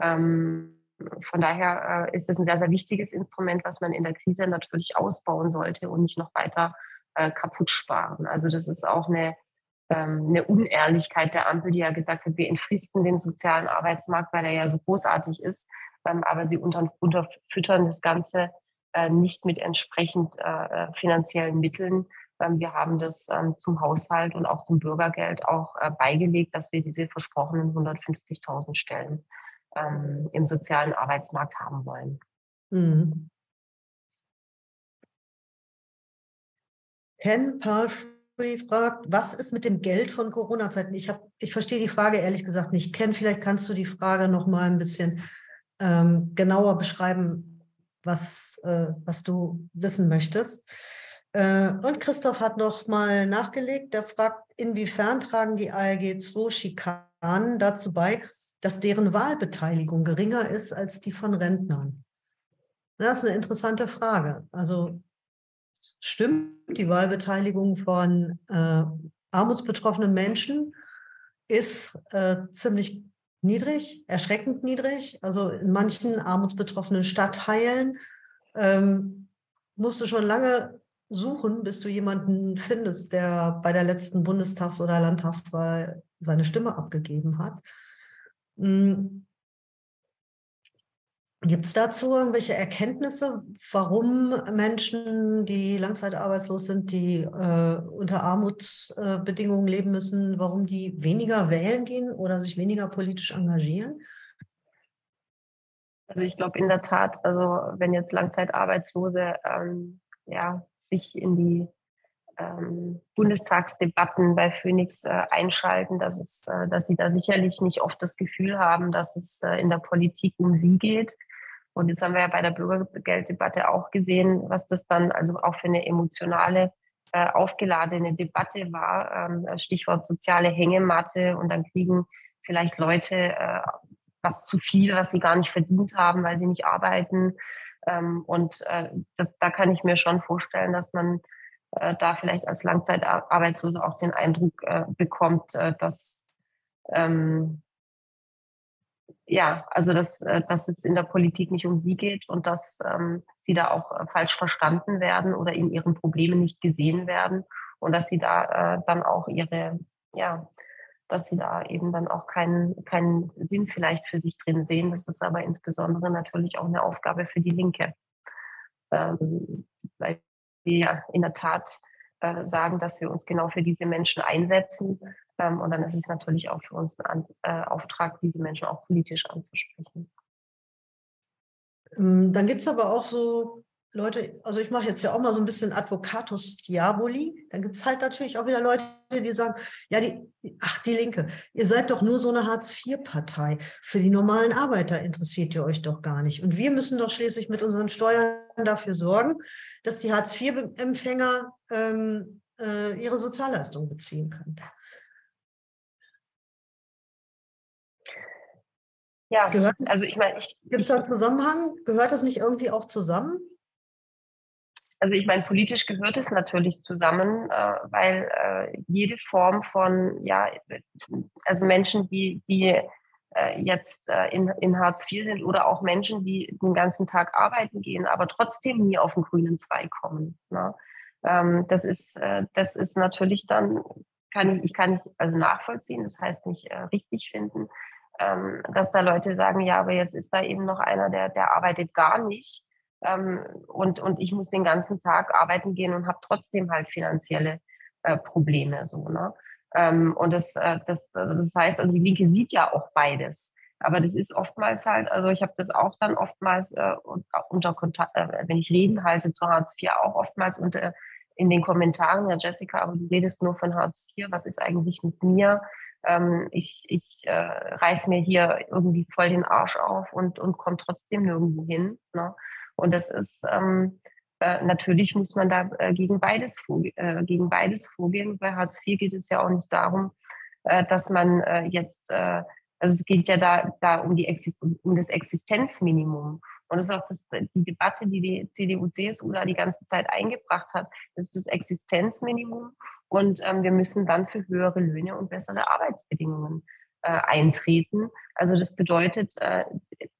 Ähm, von daher äh, ist es ein sehr, sehr wichtiges Instrument, was man in der Krise natürlich ausbauen sollte und nicht noch weiter äh, kaputt sparen. Also das ist auch eine, ähm, eine Unehrlichkeit der Ampel, die ja gesagt hat, wir entfristen den sozialen Arbeitsmarkt, weil er ja so großartig ist, ähm, aber sie unter, unterfüttern das Ganze äh, nicht mit entsprechend äh, äh finanziellen Mitteln. Ähm, wir haben das ähm, zum Haushalt und auch zum Bürgergeld auch äh, beigelegt, dass wir diese versprochenen 150.000 Stellen ähm, im sozialen Arbeitsmarkt haben wollen. Mhm. Ken Palfrey fragt, was ist mit dem Geld von Corona-Zeiten? Ich, ich verstehe die Frage ehrlich gesagt nicht. Ken, vielleicht kannst du die Frage noch mal ein bisschen ähm, genauer beschreiben, was, äh, was du wissen möchtest. Äh, und Christoph hat noch mal nachgelegt. Der fragt, inwiefern tragen die ALG 2 Schikanen dazu bei, dass deren Wahlbeteiligung geringer ist als die von Rentnern? Das ist eine interessante Frage. Also stimmt, die Wahlbeteiligung von äh, armutsbetroffenen Menschen ist äh, ziemlich niedrig, erschreckend niedrig. Also in manchen armutsbetroffenen Stadtteilen ähm, musst du schon lange suchen, bis du jemanden findest, der bei der letzten Bundestags- oder Landtagswahl seine Stimme abgegeben hat. Hm. Gibt es dazu irgendwelche Erkenntnisse, warum Menschen, die langzeitarbeitslos sind, die äh, unter Armutsbedingungen leben müssen, warum die weniger wählen gehen oder sich weniger politisch engagieren? Also ich glaube in der Tat, also wenn jetzt Langzeitarbeitslose ähm, ja, sich in die ähm, Bundestagsdebatten bei Phoenix äh, einschalten, dass, es, äh, dass sie da sicherlich nicht oft das Gefühl haben, dass es äh, in der Politik um sie geht. Und jetzt haben wir ja bei der Bürgergelddebatte auch gesehen, was das dann also auch für eine emotionale, äh, aufgeladene Debatte war. Ähm, Stichwort soziale Hängematte. Und dann kriegen vielleicht Leute äh, was zu viel, was sie gar nicht verdient haben, weil sie nicht arbeiten. Ähm, und äh, das, da kann ich mir schon vorstellen, dass man äh, da vielleicht als Langzeitarbeitslose auch den Eindruck äh, bekommt, äh, dass ähm, ja, also dass, äh, dass es in der Politik nicht um sie geht und dass ähm, sie da auch äh, falsch verstanden werden oder in ihren Problemen nicht gesehen werden und dass sie da äh, dann auch ihre, ja, dass sie da eben dann auch keinen, keinen Sinn vielleicht für sich drin sehen. Das ist aber insbesondere natürlich auch eine Aufgabe für die Linke. Ähm, weil wir in der Tat äh, sagen, dass wir uns genau für diese Menschen einsetzen. Ähm, und dann ist es natürlich auch für uns ein äh, Auftrag, diese Menschen auch politisch anzusprechen. Ähm, dann gibt es aber auch so Leute, also ich mache jetzt ja auch mal so ein bisschen Advocatus Diaboli. Dann gibt es halt natürlich auch wieder Leute, die sagen, ja, die, ach, die Linke, ihr seid doch nur so eine Hartz-IV-Partei. Für die normalen Arbeiter interessiert ihr euch doch gar nicht. Und wir müssen doch schließlich mit unseren Steuern dafür sorgen, dass die Hartz-IV-Empfänger ähm, äh, ihre Sozialleistungen beziehen können. Ja, Gehört also ich meine, gibt es da einen Zusammenhang? Gehört das nicht irgendwie auch zusammen? Also ich meine, politisch gehört es natürlich zusammen, äh, weil äh, jede Form von, ja, also Menschen, die, die äh, jetzt äh, in, in Hartz IV sind oder auch Menschen, die den ganzen Tag arbeiten gehen, aber trotzdem nie auf den grünen Zweig kommen. Ne? Ähm, das, ist, äh, das ist natürlich dann, kann ich, ich kann nicht also nachvollziehen, das heißt nicht äh, richtig finden, ähm, dass da Leute sagen, ja, aber jetzt ist da eben noch einer, der, der arbeitet gar nicht ähm, und, und ich muss den ganzen Tag arbeiten gehen und habe trotzdem halt finanzielle äh, Probleme. So, ne? Ähm, und das, äh, das, das heißt, also die Linke sieht ja auch beides. Aber das ist oftmals halt, also ich habe das auch dann oftmals äh, unter Kontakt, äh, wenn ich Reden halte zu Hartz IV, auch oftmals unter in den Kommentaren, ja Jessica, aber du redest nur von Hartz IV, was ist eigentlich mit mir? Ähm, ich ich äh, reiß mir hier irgendwie voll den Arsch auf und, und komme trotzdem nirgendwo hin. Ne? Und das ist ähm, äh, natürlich muss man da äh, gegen beides äh, gegen beides vorgehen. Bei Hartz IV geht es ja auch nicht darum, äh, dass man äh, jetzt äh, also es geht ja da, da um, die um das Existenzminimum. Und das ist auch das, die Debatte, die die CDU, CSU da die ganze Zeit eingebracht hat. Das ist das Existenzminimum. Und ähm, wir müssen dann für höhere Löhne und bessere Arbeitsbedingungen eintreten. Also das bedeutet,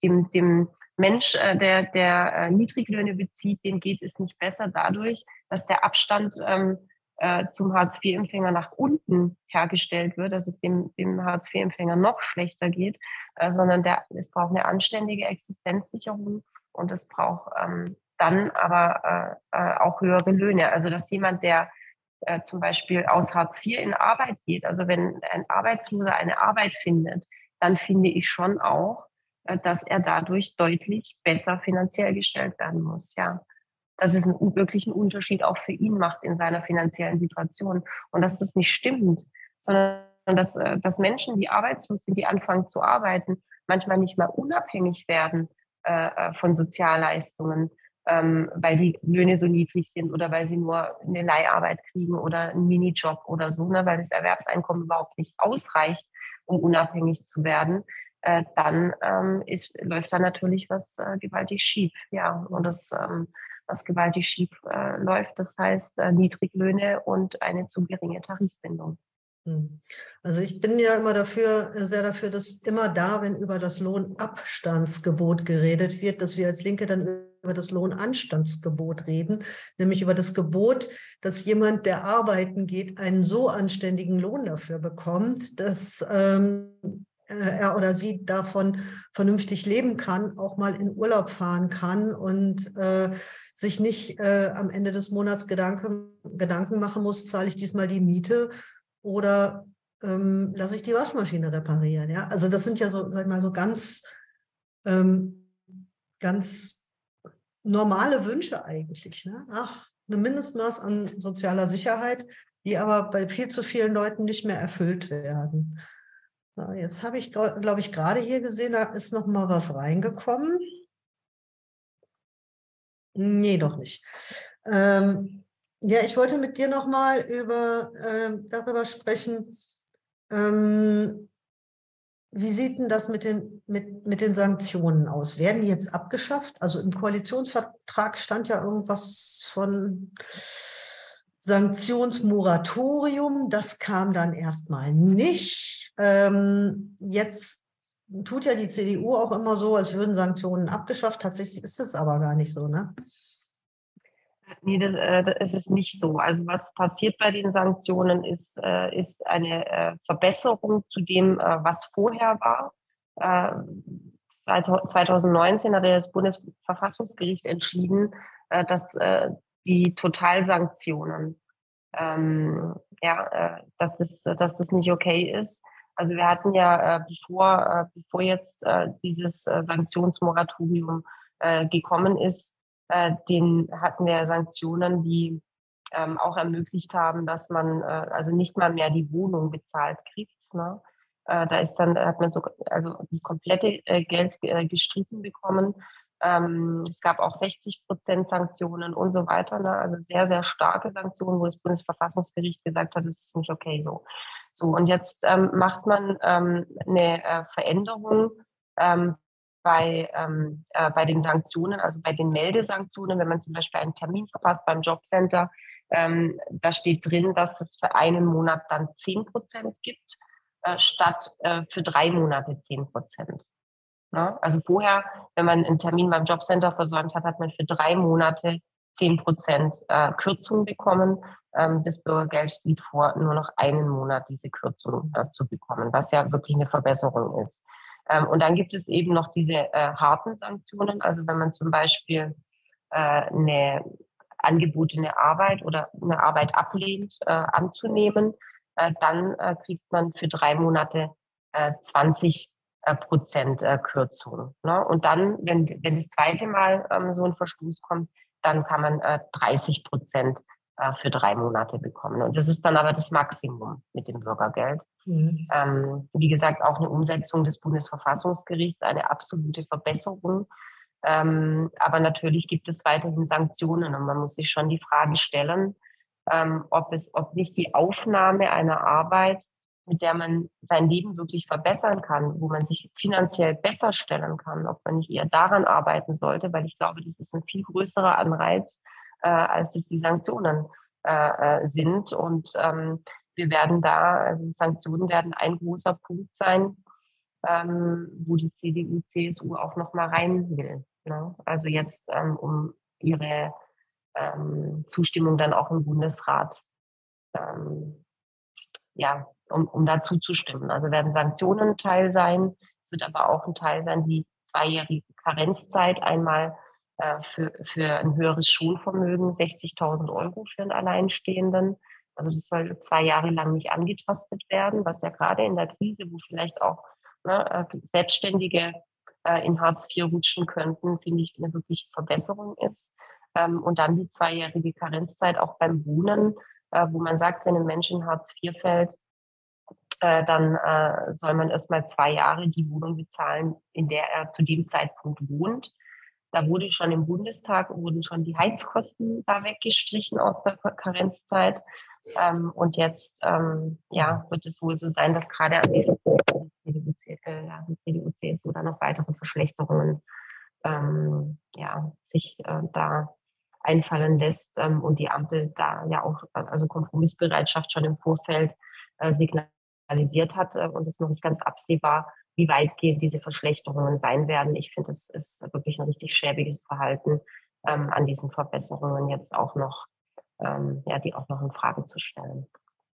dem, dem Mensch, äh, der, der äh, Niedriglöhne bezieht, dem geht es nicht besser dadurch, dass der Abstand ähm, äh, zum Hartz-IV-Empfänger nach unten hergestellt wird, dass es dem, dem Hartz-IV-Empfänger noch schlechter geht, äh, sondern der, es braucht eine anständige Existenzsicherung und es braucht ähm, dann aber äh, äh, auch höhere Löhne. Also dass jemand, der zum Beispiel aus Hartz IV in Arbeit geht, also wenn ein Arbeitsloser eine Arbeit findet, dann finde ich schon auch, dass er dadurch deutlich besser finanziell gestellt werden muss, ja. Dass es einen wirklichen Unterschied auch für ihn macht in seiner finanziellen Situation. Und dass das nicht stimmt, sondern dass, äh, dass Menschen, die arbeitslos sind, die anfangen zu arbeiten, manchmal nicht mehr unabhängig werden äh, von Sozialleistungen, ähm, weil die Löhne so niedrig sind oder weil sie nur eine Leiharbeit kriegen oder einen Minijob oder so, ne, weil das Erwerbseinkommen überhaupt nicht ausreicht, um unabhängig zu werden, äh, dann ähm, ist, läuft da natürlich was äh, gewaltig schief. Ja, und das, ähm, was gewaltig schief äh, läuft, das heißt äh, Niedriglöhne und eine zu geringe Tarifbindung. Hm. Also ich bin ja immer dafür, äh, sehr dafür, dass immer da, wenn über das Lohnabstandsgebot geredet wird, dass wir als Linke dann über das Lohnanstandsgebot reden, nämlich über das Gebot, dass jemand, der arbeiten geht, einen so anständigen Lohn dafür bekommt, dass ähm, äh, er oder sie davon vernünftig leben kann, auch mal in Urlaub fahren kann und äh, sich nicht äh, am Ende des Monats Gedanken, Gedanken machen muss, zahle ich diesmal die Miete oder ähm, lasse ich die Waschmaschine reparieren. Ja? Also das sind ja so, sag mal, so ganz, ähm, ganz normale Wünsche eigentlich. Ne? Ach, ein Mindestmaß an sozialer Sicherheit, die aber bei viel zu vielen Leuten nicht mehr erfüllt werden. So, jetzt habe ich, glaube ich, gerade hier gesehen, da ist noch mal was reingekommen. Nee, doch nicht. Ähm, ja, ich wollte mit dir noch mal über, äh, darüber sprechen, ähm, wie sieht denn das mit den, mit, mit den Sanktionen aus? Werden die jetzt abgeschafft? Also im Koalitionsvertrag stand ja irgendwas von Sanktionsmoratorium. Das kam dann erstmal nicht. Ähm, jetzt tut ja die CDU auch immer so, als würden Sanktionen abgeschafft. Tatsächlich ist es aber gar nicht so, ne? Nee, das, äh, das ist nicht so. Also was passiert bei den Sanktionen ist, äh, ist eine äh, Verbesserung zu dem, was vorher war. 2019 äh, hat das Bundesverfassungsgericht entschieden, dass die Totalsanktionen, ähm, ja, dass, das, dass das nicht okay ist. Also wir hatten ja, bevor, bevor jetzt dieses Sanktionsmoratorium gekommen ist, äh, den hatten wir Sanktionen, die ähm, auch ermöglicht haben, dass man äh, also nicht mal mehr die Wohnung bezahlt kriegt. Ne? Äh, da ist dann hat man so also das komplette äh, Geld äh, gestrichen bekommen. Ähm, es gab auch 60 Prozent Sanktionen und so weiter. Ne? Also sehr, sehr starke Sanktionen, wo das Bundesverfassungsgericht gesagt hat, das ist nicht okay so. So, und jetzt ähm, macht man ähm, eine äh, Veränderung ähm, bei, ähm, äh, bei den Sanktionen, also bei den Meldesanktionen, wenn man zum Beispiel einen Termin verpasst beim Jobcenter, ähm, da steht drin, dass es für einen Monat dann 10 Prozent gibt, äh, statt äh, für drei Monate 10 Prozent. Ne? Also vorher, wenn man einen Termin beim Jobcenter versäumt hat, hat man für drei Monate 10 Prozent äh, Kürzung bekommen. Ähm, das Bürgergeld sieht vor, nur noch einen Monat diese Kürzung äh, zu bekommen, was ja wirklich eine Verbesserung ist. Ähm, und dann gibt es eben noch diese äh, harten Sanktionen. Also wenn man zum Beispiel eine angebotene Arbeit oder eine Arbeit ablehnt anzunehmen, dann kriegt man für drei Monate 20 äh, Prozent Kürzung. Ne? Und dann, wenn, wenn das zweite Mal ähm, so ein Verstoß kommt, dann kann man 30 Prozent äh, für drei Monate bekommen. Und das ist dann aber das Maximum mit dem Bürgergeld. Mhm. Ähm, wie gesagt, auch eine Umsetzung des Bundesverfassungsgerichts, eine absolute Verbesserung. Ähm, aber natürlich gibt es weiterhin Sanktionen und man muss sich schon die Frage stellen, ähm, ob es, ob nicht die Aufnahme einer Arbeit, mit der man sein Leben wirklich verbessern kann, wo man sich finanziell besser stellen kann, ob man nicht eher daran arbeiten sollte, weil ich glaube, das ist ein viel größerer Anreiz, äh, als es die Sanktionen äh, äh, sind. Und ähm, wir werden da, also Sanktionen werden ein großer Punkt sein, ähm, wo die CDU, CSU auch noch mal rein will. Ne? Also jetzt, ähm, um ihre ähm, Zustimmung dann auch im Bundesrat, ähm, ja, um, um dazu zu stimmen. Also werden Sanktionen Teil sein. Es wird aber auch ein Teil sein, die zweijährige Karenzzeit einmal äh, für, für ein höheres Schulvermögen 60.000 Euro für einen Alleinstehenden. Also das soll zwei Jahre lang nicht angetastet werden, was ja gerade in der Krise, wo vielleicht auch ne, äh, Selbstständige äh, in Hartz IV rutschen könnten, finde ich eine wirkliche Verbesserung ist. Ähm, und dann die zweijährige Karenzzeit auch beim Wohnen, äh, wo man sagt, wenn ein Mensch in Hartz IV fällt, äh, dann äh, soll man erst mal zwei Jahre die Wohnung bezahlen, in der er zu dem Zeitpunkt wohnt. Da wurde schon im Bundestag, wurden schon die Heizkosten da weggestrichen aus der Karenzzeit. Ähm, und jetzt ähm, ja, wird es wohl so sein, dass gerade an diesem CDU, äh, CSU da noch weitere Verschlechterungen ähm, ja, sich äh, da einfallen lässt ähm, und die Ampel da ja auch also Kompromissbereitschaft schon im Vorfeld äh, signalisiert hat äh, und es noch nicht ganz absehbar, wie weitgehend diese Verschlechterungen sein werden. Ich finde, es ist wirklich ein richtig schäbiges Verhalten, ähm, an diesen Verbesserungen jetzt auch noch, ähm, ja, die auch noch in Frage zu stellen.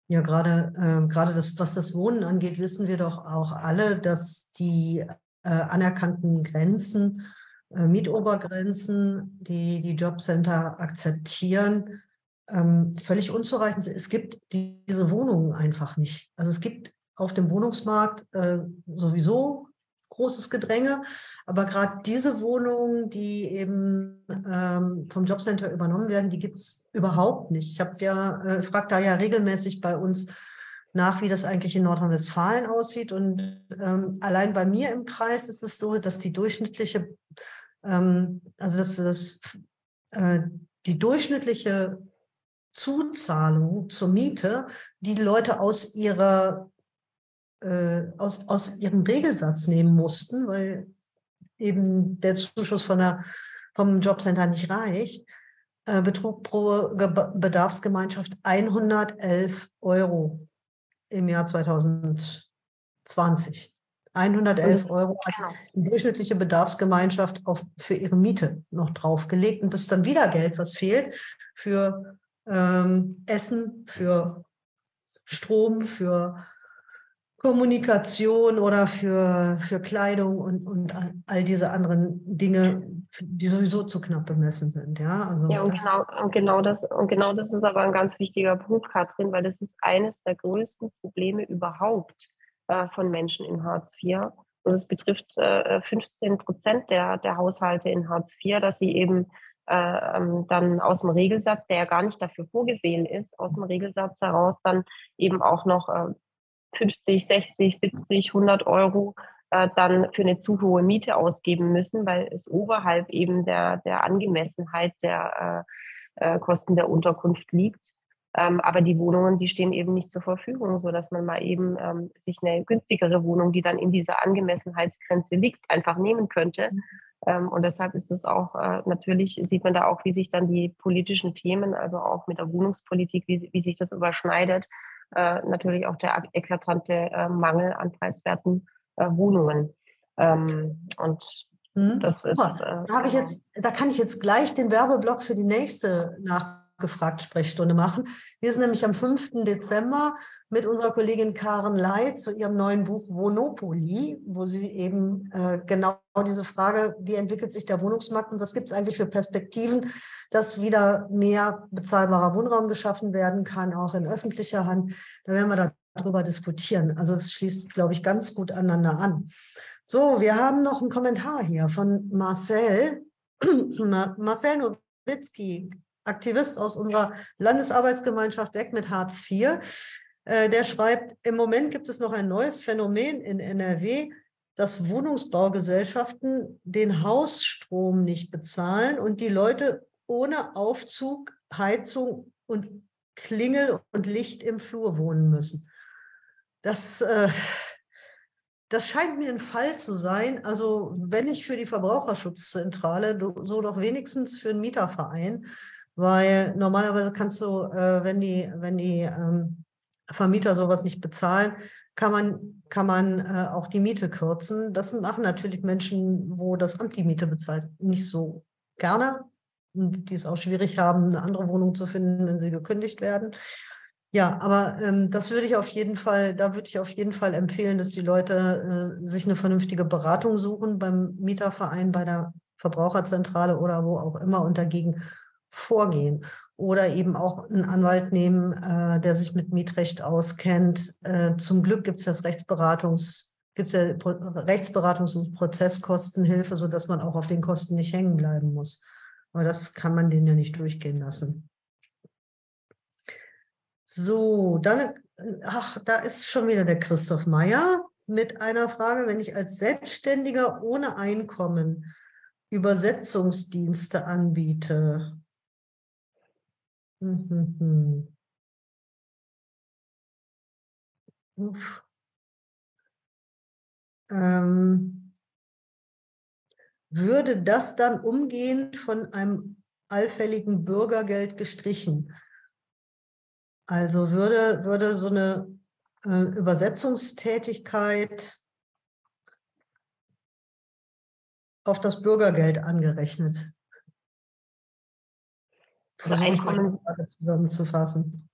Ja, gerade, äh, gerade das, was das Wohnen angeht, wissen wir doch auch alle, dass die äh, anerkannten Grenzen, äh, Mietobergrenzen, die die Jobcenter akzeptieren, ähm, völlig unzureichend. Es gibt diese Wohnungen einfach nicht. Also es gibt auf dem Wohnungsmarkt äh, sowieso großes Gedränge. Aber gerade diese Wohnungen, die eben ähm, vom Jobcenter übernommen werden, die gibt es überhaupt nicht. Ich habe ja, äh, frage da ja regelmäßig bei uns nach, wie das eigentlich in Nordrhein-Westfalen aussieht. Und ähm, allein bei mir im Kreis ist es so, dass die durchschnittliche, ähm, also dass das, äh, die durchschnittliche Zuzahlung zur Miete, die Leute aus ihrer äh, aus, aus ihrem Regelsatz nehmen mussten, weil eben der Zuschuss von der, vom Jobcenter nicht reicht, äh, betrug pro Ge Bedarfsgemeinschaft 111 Euro im Jahr 2020. 111 Euro hat genau. die durchschnittliche Bedarfsgemeinschaft auf, für ihre Miete noch draufgelegt. Und das ist dann wieder Geld, was fehlt für ähm, Essen, für Strom, für Kommunikation oder für, für Kleidung und, und all diese anderen Dinge, die sowieso zu knapp bemessen sind. Ja, also ja und, genau, und, genau das, und genau das ist aber ein ganz wichtiger Punkt, Katrin, weil das ist eines der größten Probleme überhaupt äh, von Menschen in Hartz IV. Und es betrifft äh, 15 Prozent der, der Haushalte in Hartz IV, dass sie eben äh, ähm, dann aus dem Regelsatz, der ja gar nicht dafür vorgesehen ist, aus dem Regelsatz heraus dann eben auch noch äh, 50, 60, 70, 100 Euro äh, dann für eine zu hohe Miete ausgeben müssen, weil es oberhalb eben der, der Angemessenheit der äh, äh, Kosten der Unterkunft liegt. Ähm, aber die Wohnungen, die stehen eben nicht zur Verfügung, so dass man mal eben ähm, sich eine günstigere Wohnung, die dann in dieser Angemessenheitsgrenze liegt, einfach nehmen könnte. Mhm. Ähm, und deshalb ist es auch äh, natürlich, sieht man da auch, wie sich dann die politischen Themen, also auch mit der Wohnungspolitik, wie, wie sich das überschneidet äh, natürlich auch der eklatante äh, Mangel an preiswerten äh, Wohnungen. Ähm, und hm, das ist. da, habe ich jetzt, da kann ich jetzt gleich den Werbeblock für die nächste nachgefragt Sprechstunde machen. Wir sind nämlich am 5. Dezember mit unserer Kollegin Karen Ley zu ihrem neuen Buch Wohnopoli, wo sie eben äh, genau diese Frage, wie entwickelt sich der Wohnungsmarkt und was gibt es eigentlich für Perspektiven, dass wieder mehr bezahlbarer Wohnraum geschaffen werden kann, auch in öffentlicher Hand. Da werden wir darüber diskutieren. Also es schließt, glaube ich, ganz gut aneinander an. So, wir haben noch einen Kommentar hier von Marcel. Marcel Nowitzki, Aktivist aus unserer Landesarbeitsgemeinschaft Weg mit Hartz IV. Äh, der schreibt, im Moment gibt es noch ein neues Phänomen in NRW, dass Wohnungsbaugesellschaften den Hausstrom nicht bezahlen und die Leute ohne Aufzug, Heizung und Klingel und Licht im Flur wohnen müssen. Das, äh, das scheint mir ein Fall zu sein. Also wenn nicht für die Verbraucherschutzzentrale, so doch wenigstens für einen Mieterverein, weil normalerweise kannst du, äh, wenn die, wenn die ähm, Vermieter sowas nicht bezahlen, kann man, kann man äh, auch die Miete kürzen. Das machen natürlich Menschen, wo das Amt die Miete bezahlt, nicht so gerne die es auch schwierig haben, eine andere Wohnung zu finden, wenn sie gekündigt werden. Ja, aber ähm, das würde ich auf jeden Fall, da würde ich auf jeden Fall empfehlen, dass die Leute äh, sich eine vernünftige Beratung suchen beim Mieterverein, bei der Verbraucherzentrale oder wo auch immer und dagegen vorgehen. Oder eben auch einen Anwalt nehmen, äh, der sich mit Mietrecht auskennt. Äh, zum Glück gibt es das Rechtsberatungs, gibt es ja Rechtsberatungs- und Prozesskostenhilfe, sodass man auch auf den Kosten nicht hängen bleiben muss. Aber das kann man den ja nicht durchgehen lassen. So, dann, ach, da ist schon wieder der Christoph Meyer mit einer Frage, wenn ich als Selbstständiger ohne Einkommen Übersetzungsdienste anbiete. Mhm. Uff. Ähm, würde das dann umgehend von einem allfälligen Bürgergeld gestrichen. Also würde, würde so eine äh, Übersetzungstätigkeit auf das Bürgergeld angerechnet. Also Einkommen zusammenzufassen.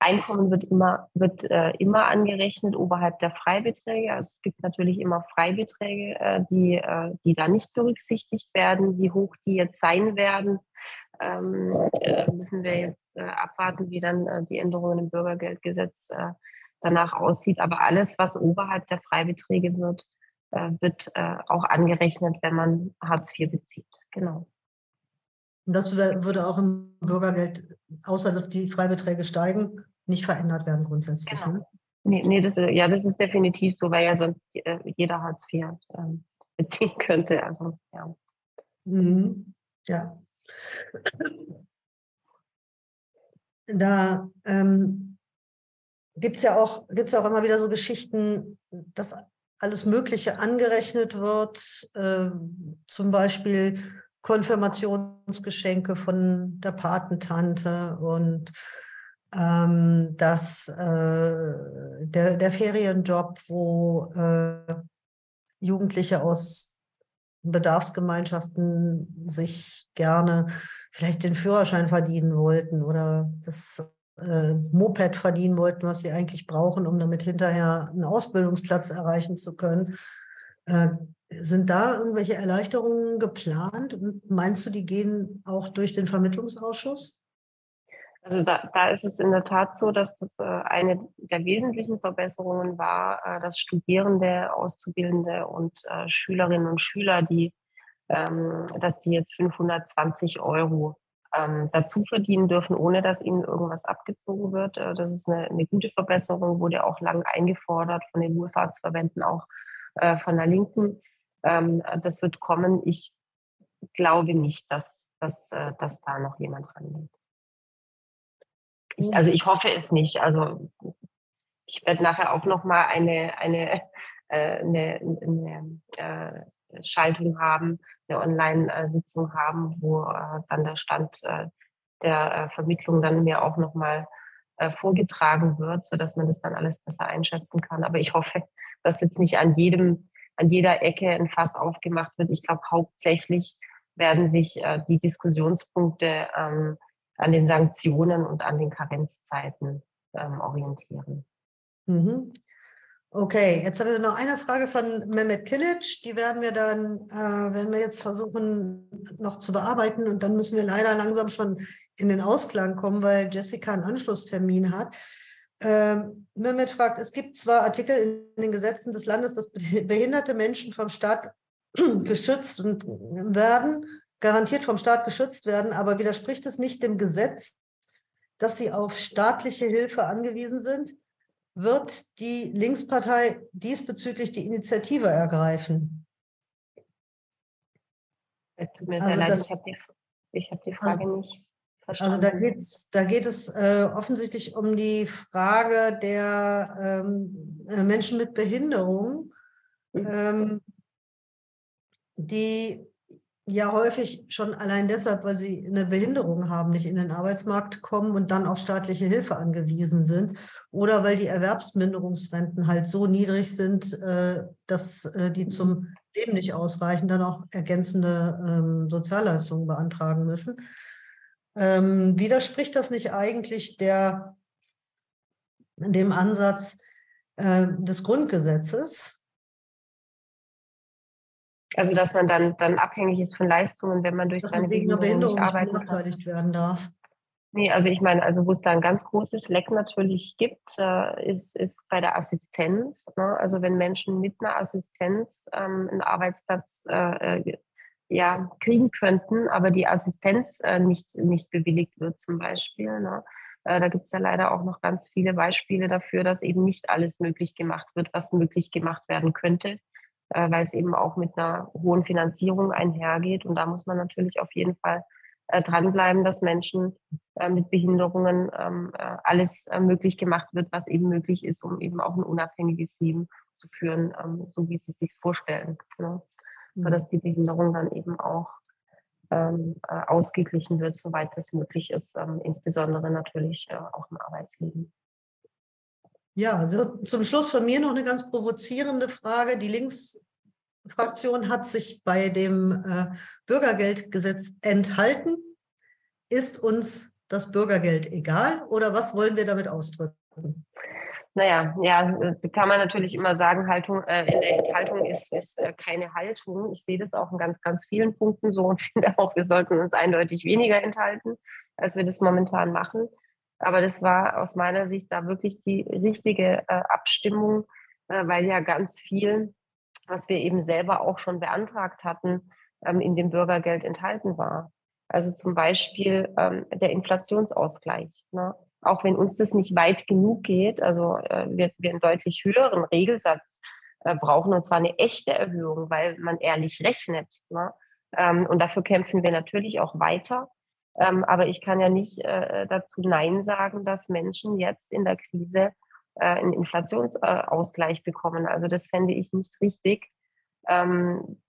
Einkommen wird immer, wird, äh, immer angerechnet oberhalb der Freibeträge. Also es gibt natürlich immer Freibeträge, äh, die, äh, die da nicht berücksichtigt werden. Wie hoch die jetzt sein werden, ähm, äh, müssen wir jetzt äh, abwarten, wie dann äh, die Änderungen im Bürgergeldgesetz danach aussieht. Aber alles, was oberhalb der Freibeträge wird, wird auch angerechnet, wenn man Hartz IV bezieht. Genau. Und das würde auch im Bürgergeld, außer dass die Freibeträge steigen, nicht verändert werden grundsätzlich. Genau. Ne? Nee, nee das, ja, das ist definitiv so, weil ja sonst äh, jeder Hartz IV ähm, beziehen könnte. Also, ja. Mhm. Ja. Da ähm, gibt es ja auch, gibt's ja auch immer wieder so Geschichten, dass alles Mögliche angerechnet wird, äh, zum Beispiel Konfirmationsgeschenke von der Patentante und ähm, dass äh, der, der Ferienjob, wo äh, Jugendliche aus Bedarfsgemeinschaften sich gerne vielleicht den Führerschein verdienen wollten oder das äh, Moped verdienen wollten, was sie eigentlich brauchen, um damit hinterher einen Ausbildungsplatz erreichen zu können. Äh, sind da irgendwelche Erleichterungen geplant? Meinst du, die gehen auch durch den Vermittlungsausschuss? Also da, da ist es in der Tat so, dass das äh, eine der wesentlichen Verbesserungen war, äh, dass Studierende, Auszubildende und äh, Schülerinnen und Schüler, die, ähm, dass die jetzt 520 Euro ähm, dazu verdienen dürfen, ohne dass ihnen irgendwas abgezogen wird. Das ist eine, eine, gute Verbesserung, wurde auch lang eingefordert von den Wohlfahrtsverbänden, auch von der Linken. Ähm, das wird kommen. Ich glaube nicht, dass, dass, äh, dass da noch jemand rangeht. Ich, also ich hoffe es nicht. Also ich werde nachher auch noch mal eine, eine, äh, eine, eine äh, Schaltung haben, eine Online-Sitzung haben, wo äh, dann der Stand äh, der äh, Vermittlung dann mir auch noch mal äh, vorgetragen wird, sodass man das dann alles besser einschätzen kann. Aber ich hoffe, dass jetzt nicht an jedem, an jeder Ecke ein Fass aufgemacht wird. Ich glaube, hauptsächlich werden sich die Diskussionspunkte ähm, an den Sanktionen und an den Karenzzeiten ähm, orientieren. Mhm. Okay, jetzt haben wir noch eine Frage von Mehmet Kilic. Die werden wir dann, äh, werden wir jetzt versuchen noch zu bearbeiten und dann müssen wir leider langsam schon in den Ausklang kommen, weil Jessica einen Anschlusstermin hat. Ähm, Mehmet fragt, es gibt zwar Artikel in den Gesetzen des Landes, dass behinderte Menschen vom Staat geschützt werden, garantiert vom Staat geschützt werden, aber widerspricht es nicht dem Gesetz, dass sie auf staatliche Hilfe angewiesen sind? Wird die Linkspartei diesbezüglich die Initiative ergreifen? Tut mir also sehr leid, ich habe die, hab die, Frage also, nicht verstanden. Also da, geht's, da geht es äh, offensichtlich um die Frage der ähm, äh, Menschen mit Behinderung, mhm. ähm, die ja häufig schon allein deshalb, weil sie eine Behinderung haben, nicht in den Arbeitsmarkt kommen und dann auf staatliche Hilfe angewiesen sind oder weil die Erwerbsminderungsrenten halt so niedrig sind, äh, dass äh, die zum Leben nicht ausreichen, dann auch ergänzende ähm, Sozialleistungen beantragen müssen. Ähm, widerspricht das nicht eigentlich der, dem Ansatz äh, des Grundgesetzes, also dass man dann, dann abhängig ist von Leistungen, wenn man durch dass seine Behinderung, Behinderung nicht arbeiten benachteiligt werden darf. Nee, also ich meine, also wo es da ein ganz großes Leck natürlich gibt, äh, ist, ist bei der Assistenz. Ne? Also wenn Menschen mit einer Assistenz ähm, einen Arbeitsplatz äh, äh, ja, kriegen könnten, aber die Assistenz äh, nicht, nicht bewilligt wird zum Beispiel. Ne? Äh, da gibt es ja leider auch noch ganz viele Beispiele dafür, dass eben nicht alles möglich gemacht wird, was möglich gemacht werden könnte äh, weil es eben auch mit einer hohen Finanzierung einhergeht. Und da muss man natürlich auf jeden Fall äh, dranbleiben, dass Menschen äh, mit Behinderungen ähm, äh, alles möglich gemacht wird, was eben möglich ist, um eben auch ein unabhängiges Leben zu führen, ähm, so wie sie es sich vorstellen. Ne? Mhm. Sodass die Behinderung dann eben auch ähm, äh, ausgeglichen wird, soweit es möglich ist, ähm, insbesondere natürlich auch im Arbeitsleben. Ja, also zum Schluss von mir noch eine ganz provozierende Frage. Die Linksfraktion hat sich bei dem äh, Bürgergeldgesetz enthalten. Ist uns das Bürgergeld egal oder was wollen wir damit ausdrücken? Naja, ja, kann man natürlich immer sagen, Haltung, äh, in der Enthaltung ist, ist äh, keine Haltung. Ich sehe das auch in ganz, ganz vielen Punkten so und finde auch, wir sollten uns eindeutig weniger enthalten, als wir das momentan machen. Aber das war aus meiner Sicht da wirklich die richtige äh, Abstimmung, äh, weil ja ganz viel was wir eben selber auch schon beantragt hatten, ähm, in dem Bürgergeld enthalten war. Also zum Beispiel ähm, der Inflationsausgleich. Ne? Auch wenn uns das nicht weit genug geht, also äh, wir, wir einen deutlich höheren Regelsatz äh, brauchen, und zwar eine echte Erhöhung, weil man ehrlich rechnet. Ne? Ähm, und dafür kämpfen wir natürlich auch weiter. Ähm, aber ich kann ja nicht äh, dazu Nein sagen, dass Menschen jetzt in der Krise äh, einen Inflationsausgleich bekommen. Also das fände ich nicht richtig. Ähm,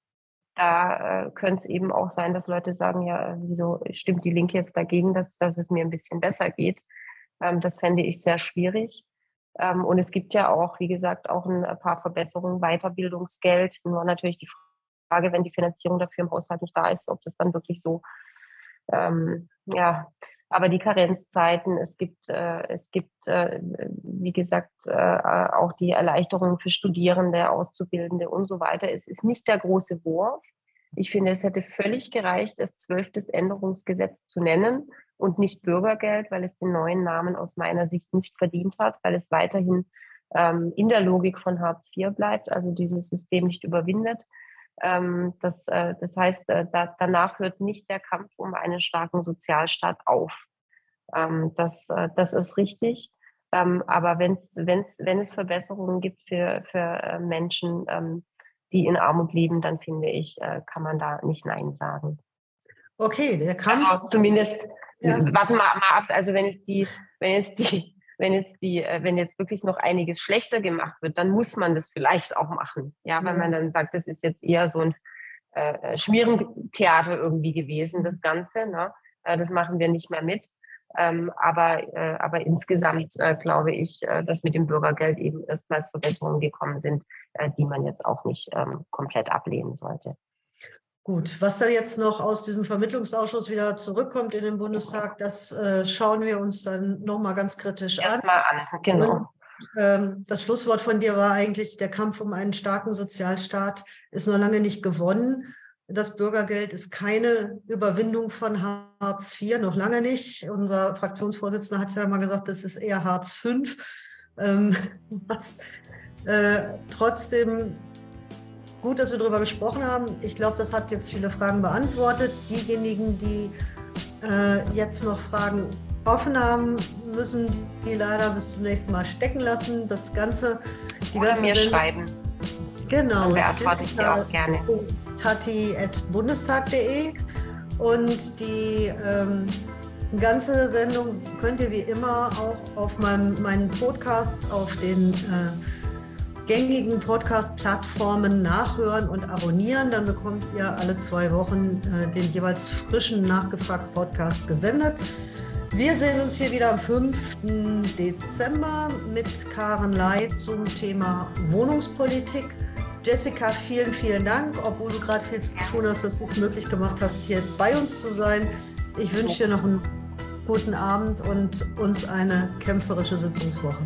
da äh, könnte es eben auch sein, dass Leute sagen, ja, wieso stimmt die Linke jetzt dagegen, dass, dass es mir ein bisschen besser geht. Ähm, das fände ich sehr schwierig. Ähm, und es gibt ja auch, wie gesagt, auch ein paar Verbesserungen, Weiterbildungsgeld. Nur natürlich die Frage, wenn die Finanzierung dafür im Haushalt nicht da ist, ob das dann wirklich so, ähm, ja, aber die Karenzzeiten, es gibt, äh, es gibt, äh, wie gesagt, äh, auch die Erleichterungen für Studierende, Auszubildende und so weiter. Es ist nicht der große Wurf. Ich finde, es hätte völlig gereicht, das zwölftes Änderungsgesetz zu nennen und nicht Bürgergeld, weil es den neuen Namen aus meiner Sicht nicht verdient hat, weil es weiterhin ähm, in der Logik von Hartz IV bleibt, also dieses System nicht überwindet. Ähm, das, äh, das heißt, äh, da, danach hört nicht der Kampf um einen starken Sozialstaat auf. Ähm, das, äh, das ist richtig. Ähm, aber wenn's, wenn's, wenn es Verbesserungen gibt für, für äh, Menschen, ähm, die in Armut leben, dann finde ich, äh, kann man da nicht Nein sagen. Okay, der Kampf. Also zumindest, ja. warten wir mal ab, also wenn es die, wenn jetzt die, wenn jetzt die, äh, wenn jetzt wirklich noch einiges schlechter gemacht wird, dann muss man das vielleicht auch machen. Ja, weil ja. man dann sagt, das ist jetzt eher so ein äh, Schmierentheater irgendwie gewesen, das Ganze. Ne? Äh, das machen wir nicht mehr mit. Ähm, aber, äh, aber insgesamt äh, glaube ich, äh, dass mit dem Bürgergeld eben erstmals Verbesserungen gekommen sind, äh, die man jetzt auch nicht ähm, komplett ablehnen sollte. Gut, was da jetzt noch aus diesem Vermittlungsausschuss wieder zurückkommt in den Bundestag, das äh, schauen wir uns dann nochmal ganz kritisch an. Erstmal an, genau. Und, ähm, das Schlusswort von dir war eigentlich, der Kampf um einen starken Sozialstaat ist noch lange nicht gewonnen. Das Bürgergeld ist keine Überwindung von Hartz IV, noch lange nicht. Unser Fraktionsvorsitzender hat ja mal gesagt, das ist eher Hartz V. Ähm, was, äh, trotzdem gut, dass wir darüber gesprochen haben. Ich glaube, das hat jetzt viele Fragen beantwortet. Diejenigen, die äh, jetzt noch Fragen offen haben, müssen die leider bis zum nächsten Mal stecken lassen. Das Ganze, die Oder mir Sinn schreiben. Genau. Dann beantworte ich dir auch gerne. tati.bundestag.de und die ähm, ganze Sendung könnt ihr wie immer auch auf meinem, meinen Podcast auf den äh, gängigen Podcast-Plattformen nachhören und abonnieren. Dann bekommt ihr alle zwei Wochen äh, den jeweils frischen Nachgefragt-Podcast gesendet. Wir sehen uns hier wieder am 5. Dezember mit Karen Ley zum Thema Wohnungspolitik. Jessica, vielen, vielen Dank, obwohl du gerade viel zu tun hast, dass du es möglich gemacht hast, hier bei uns zu sein. Ich wünsche dir noch einen guten Abend und uns eine kämpferische Sitzungswoche.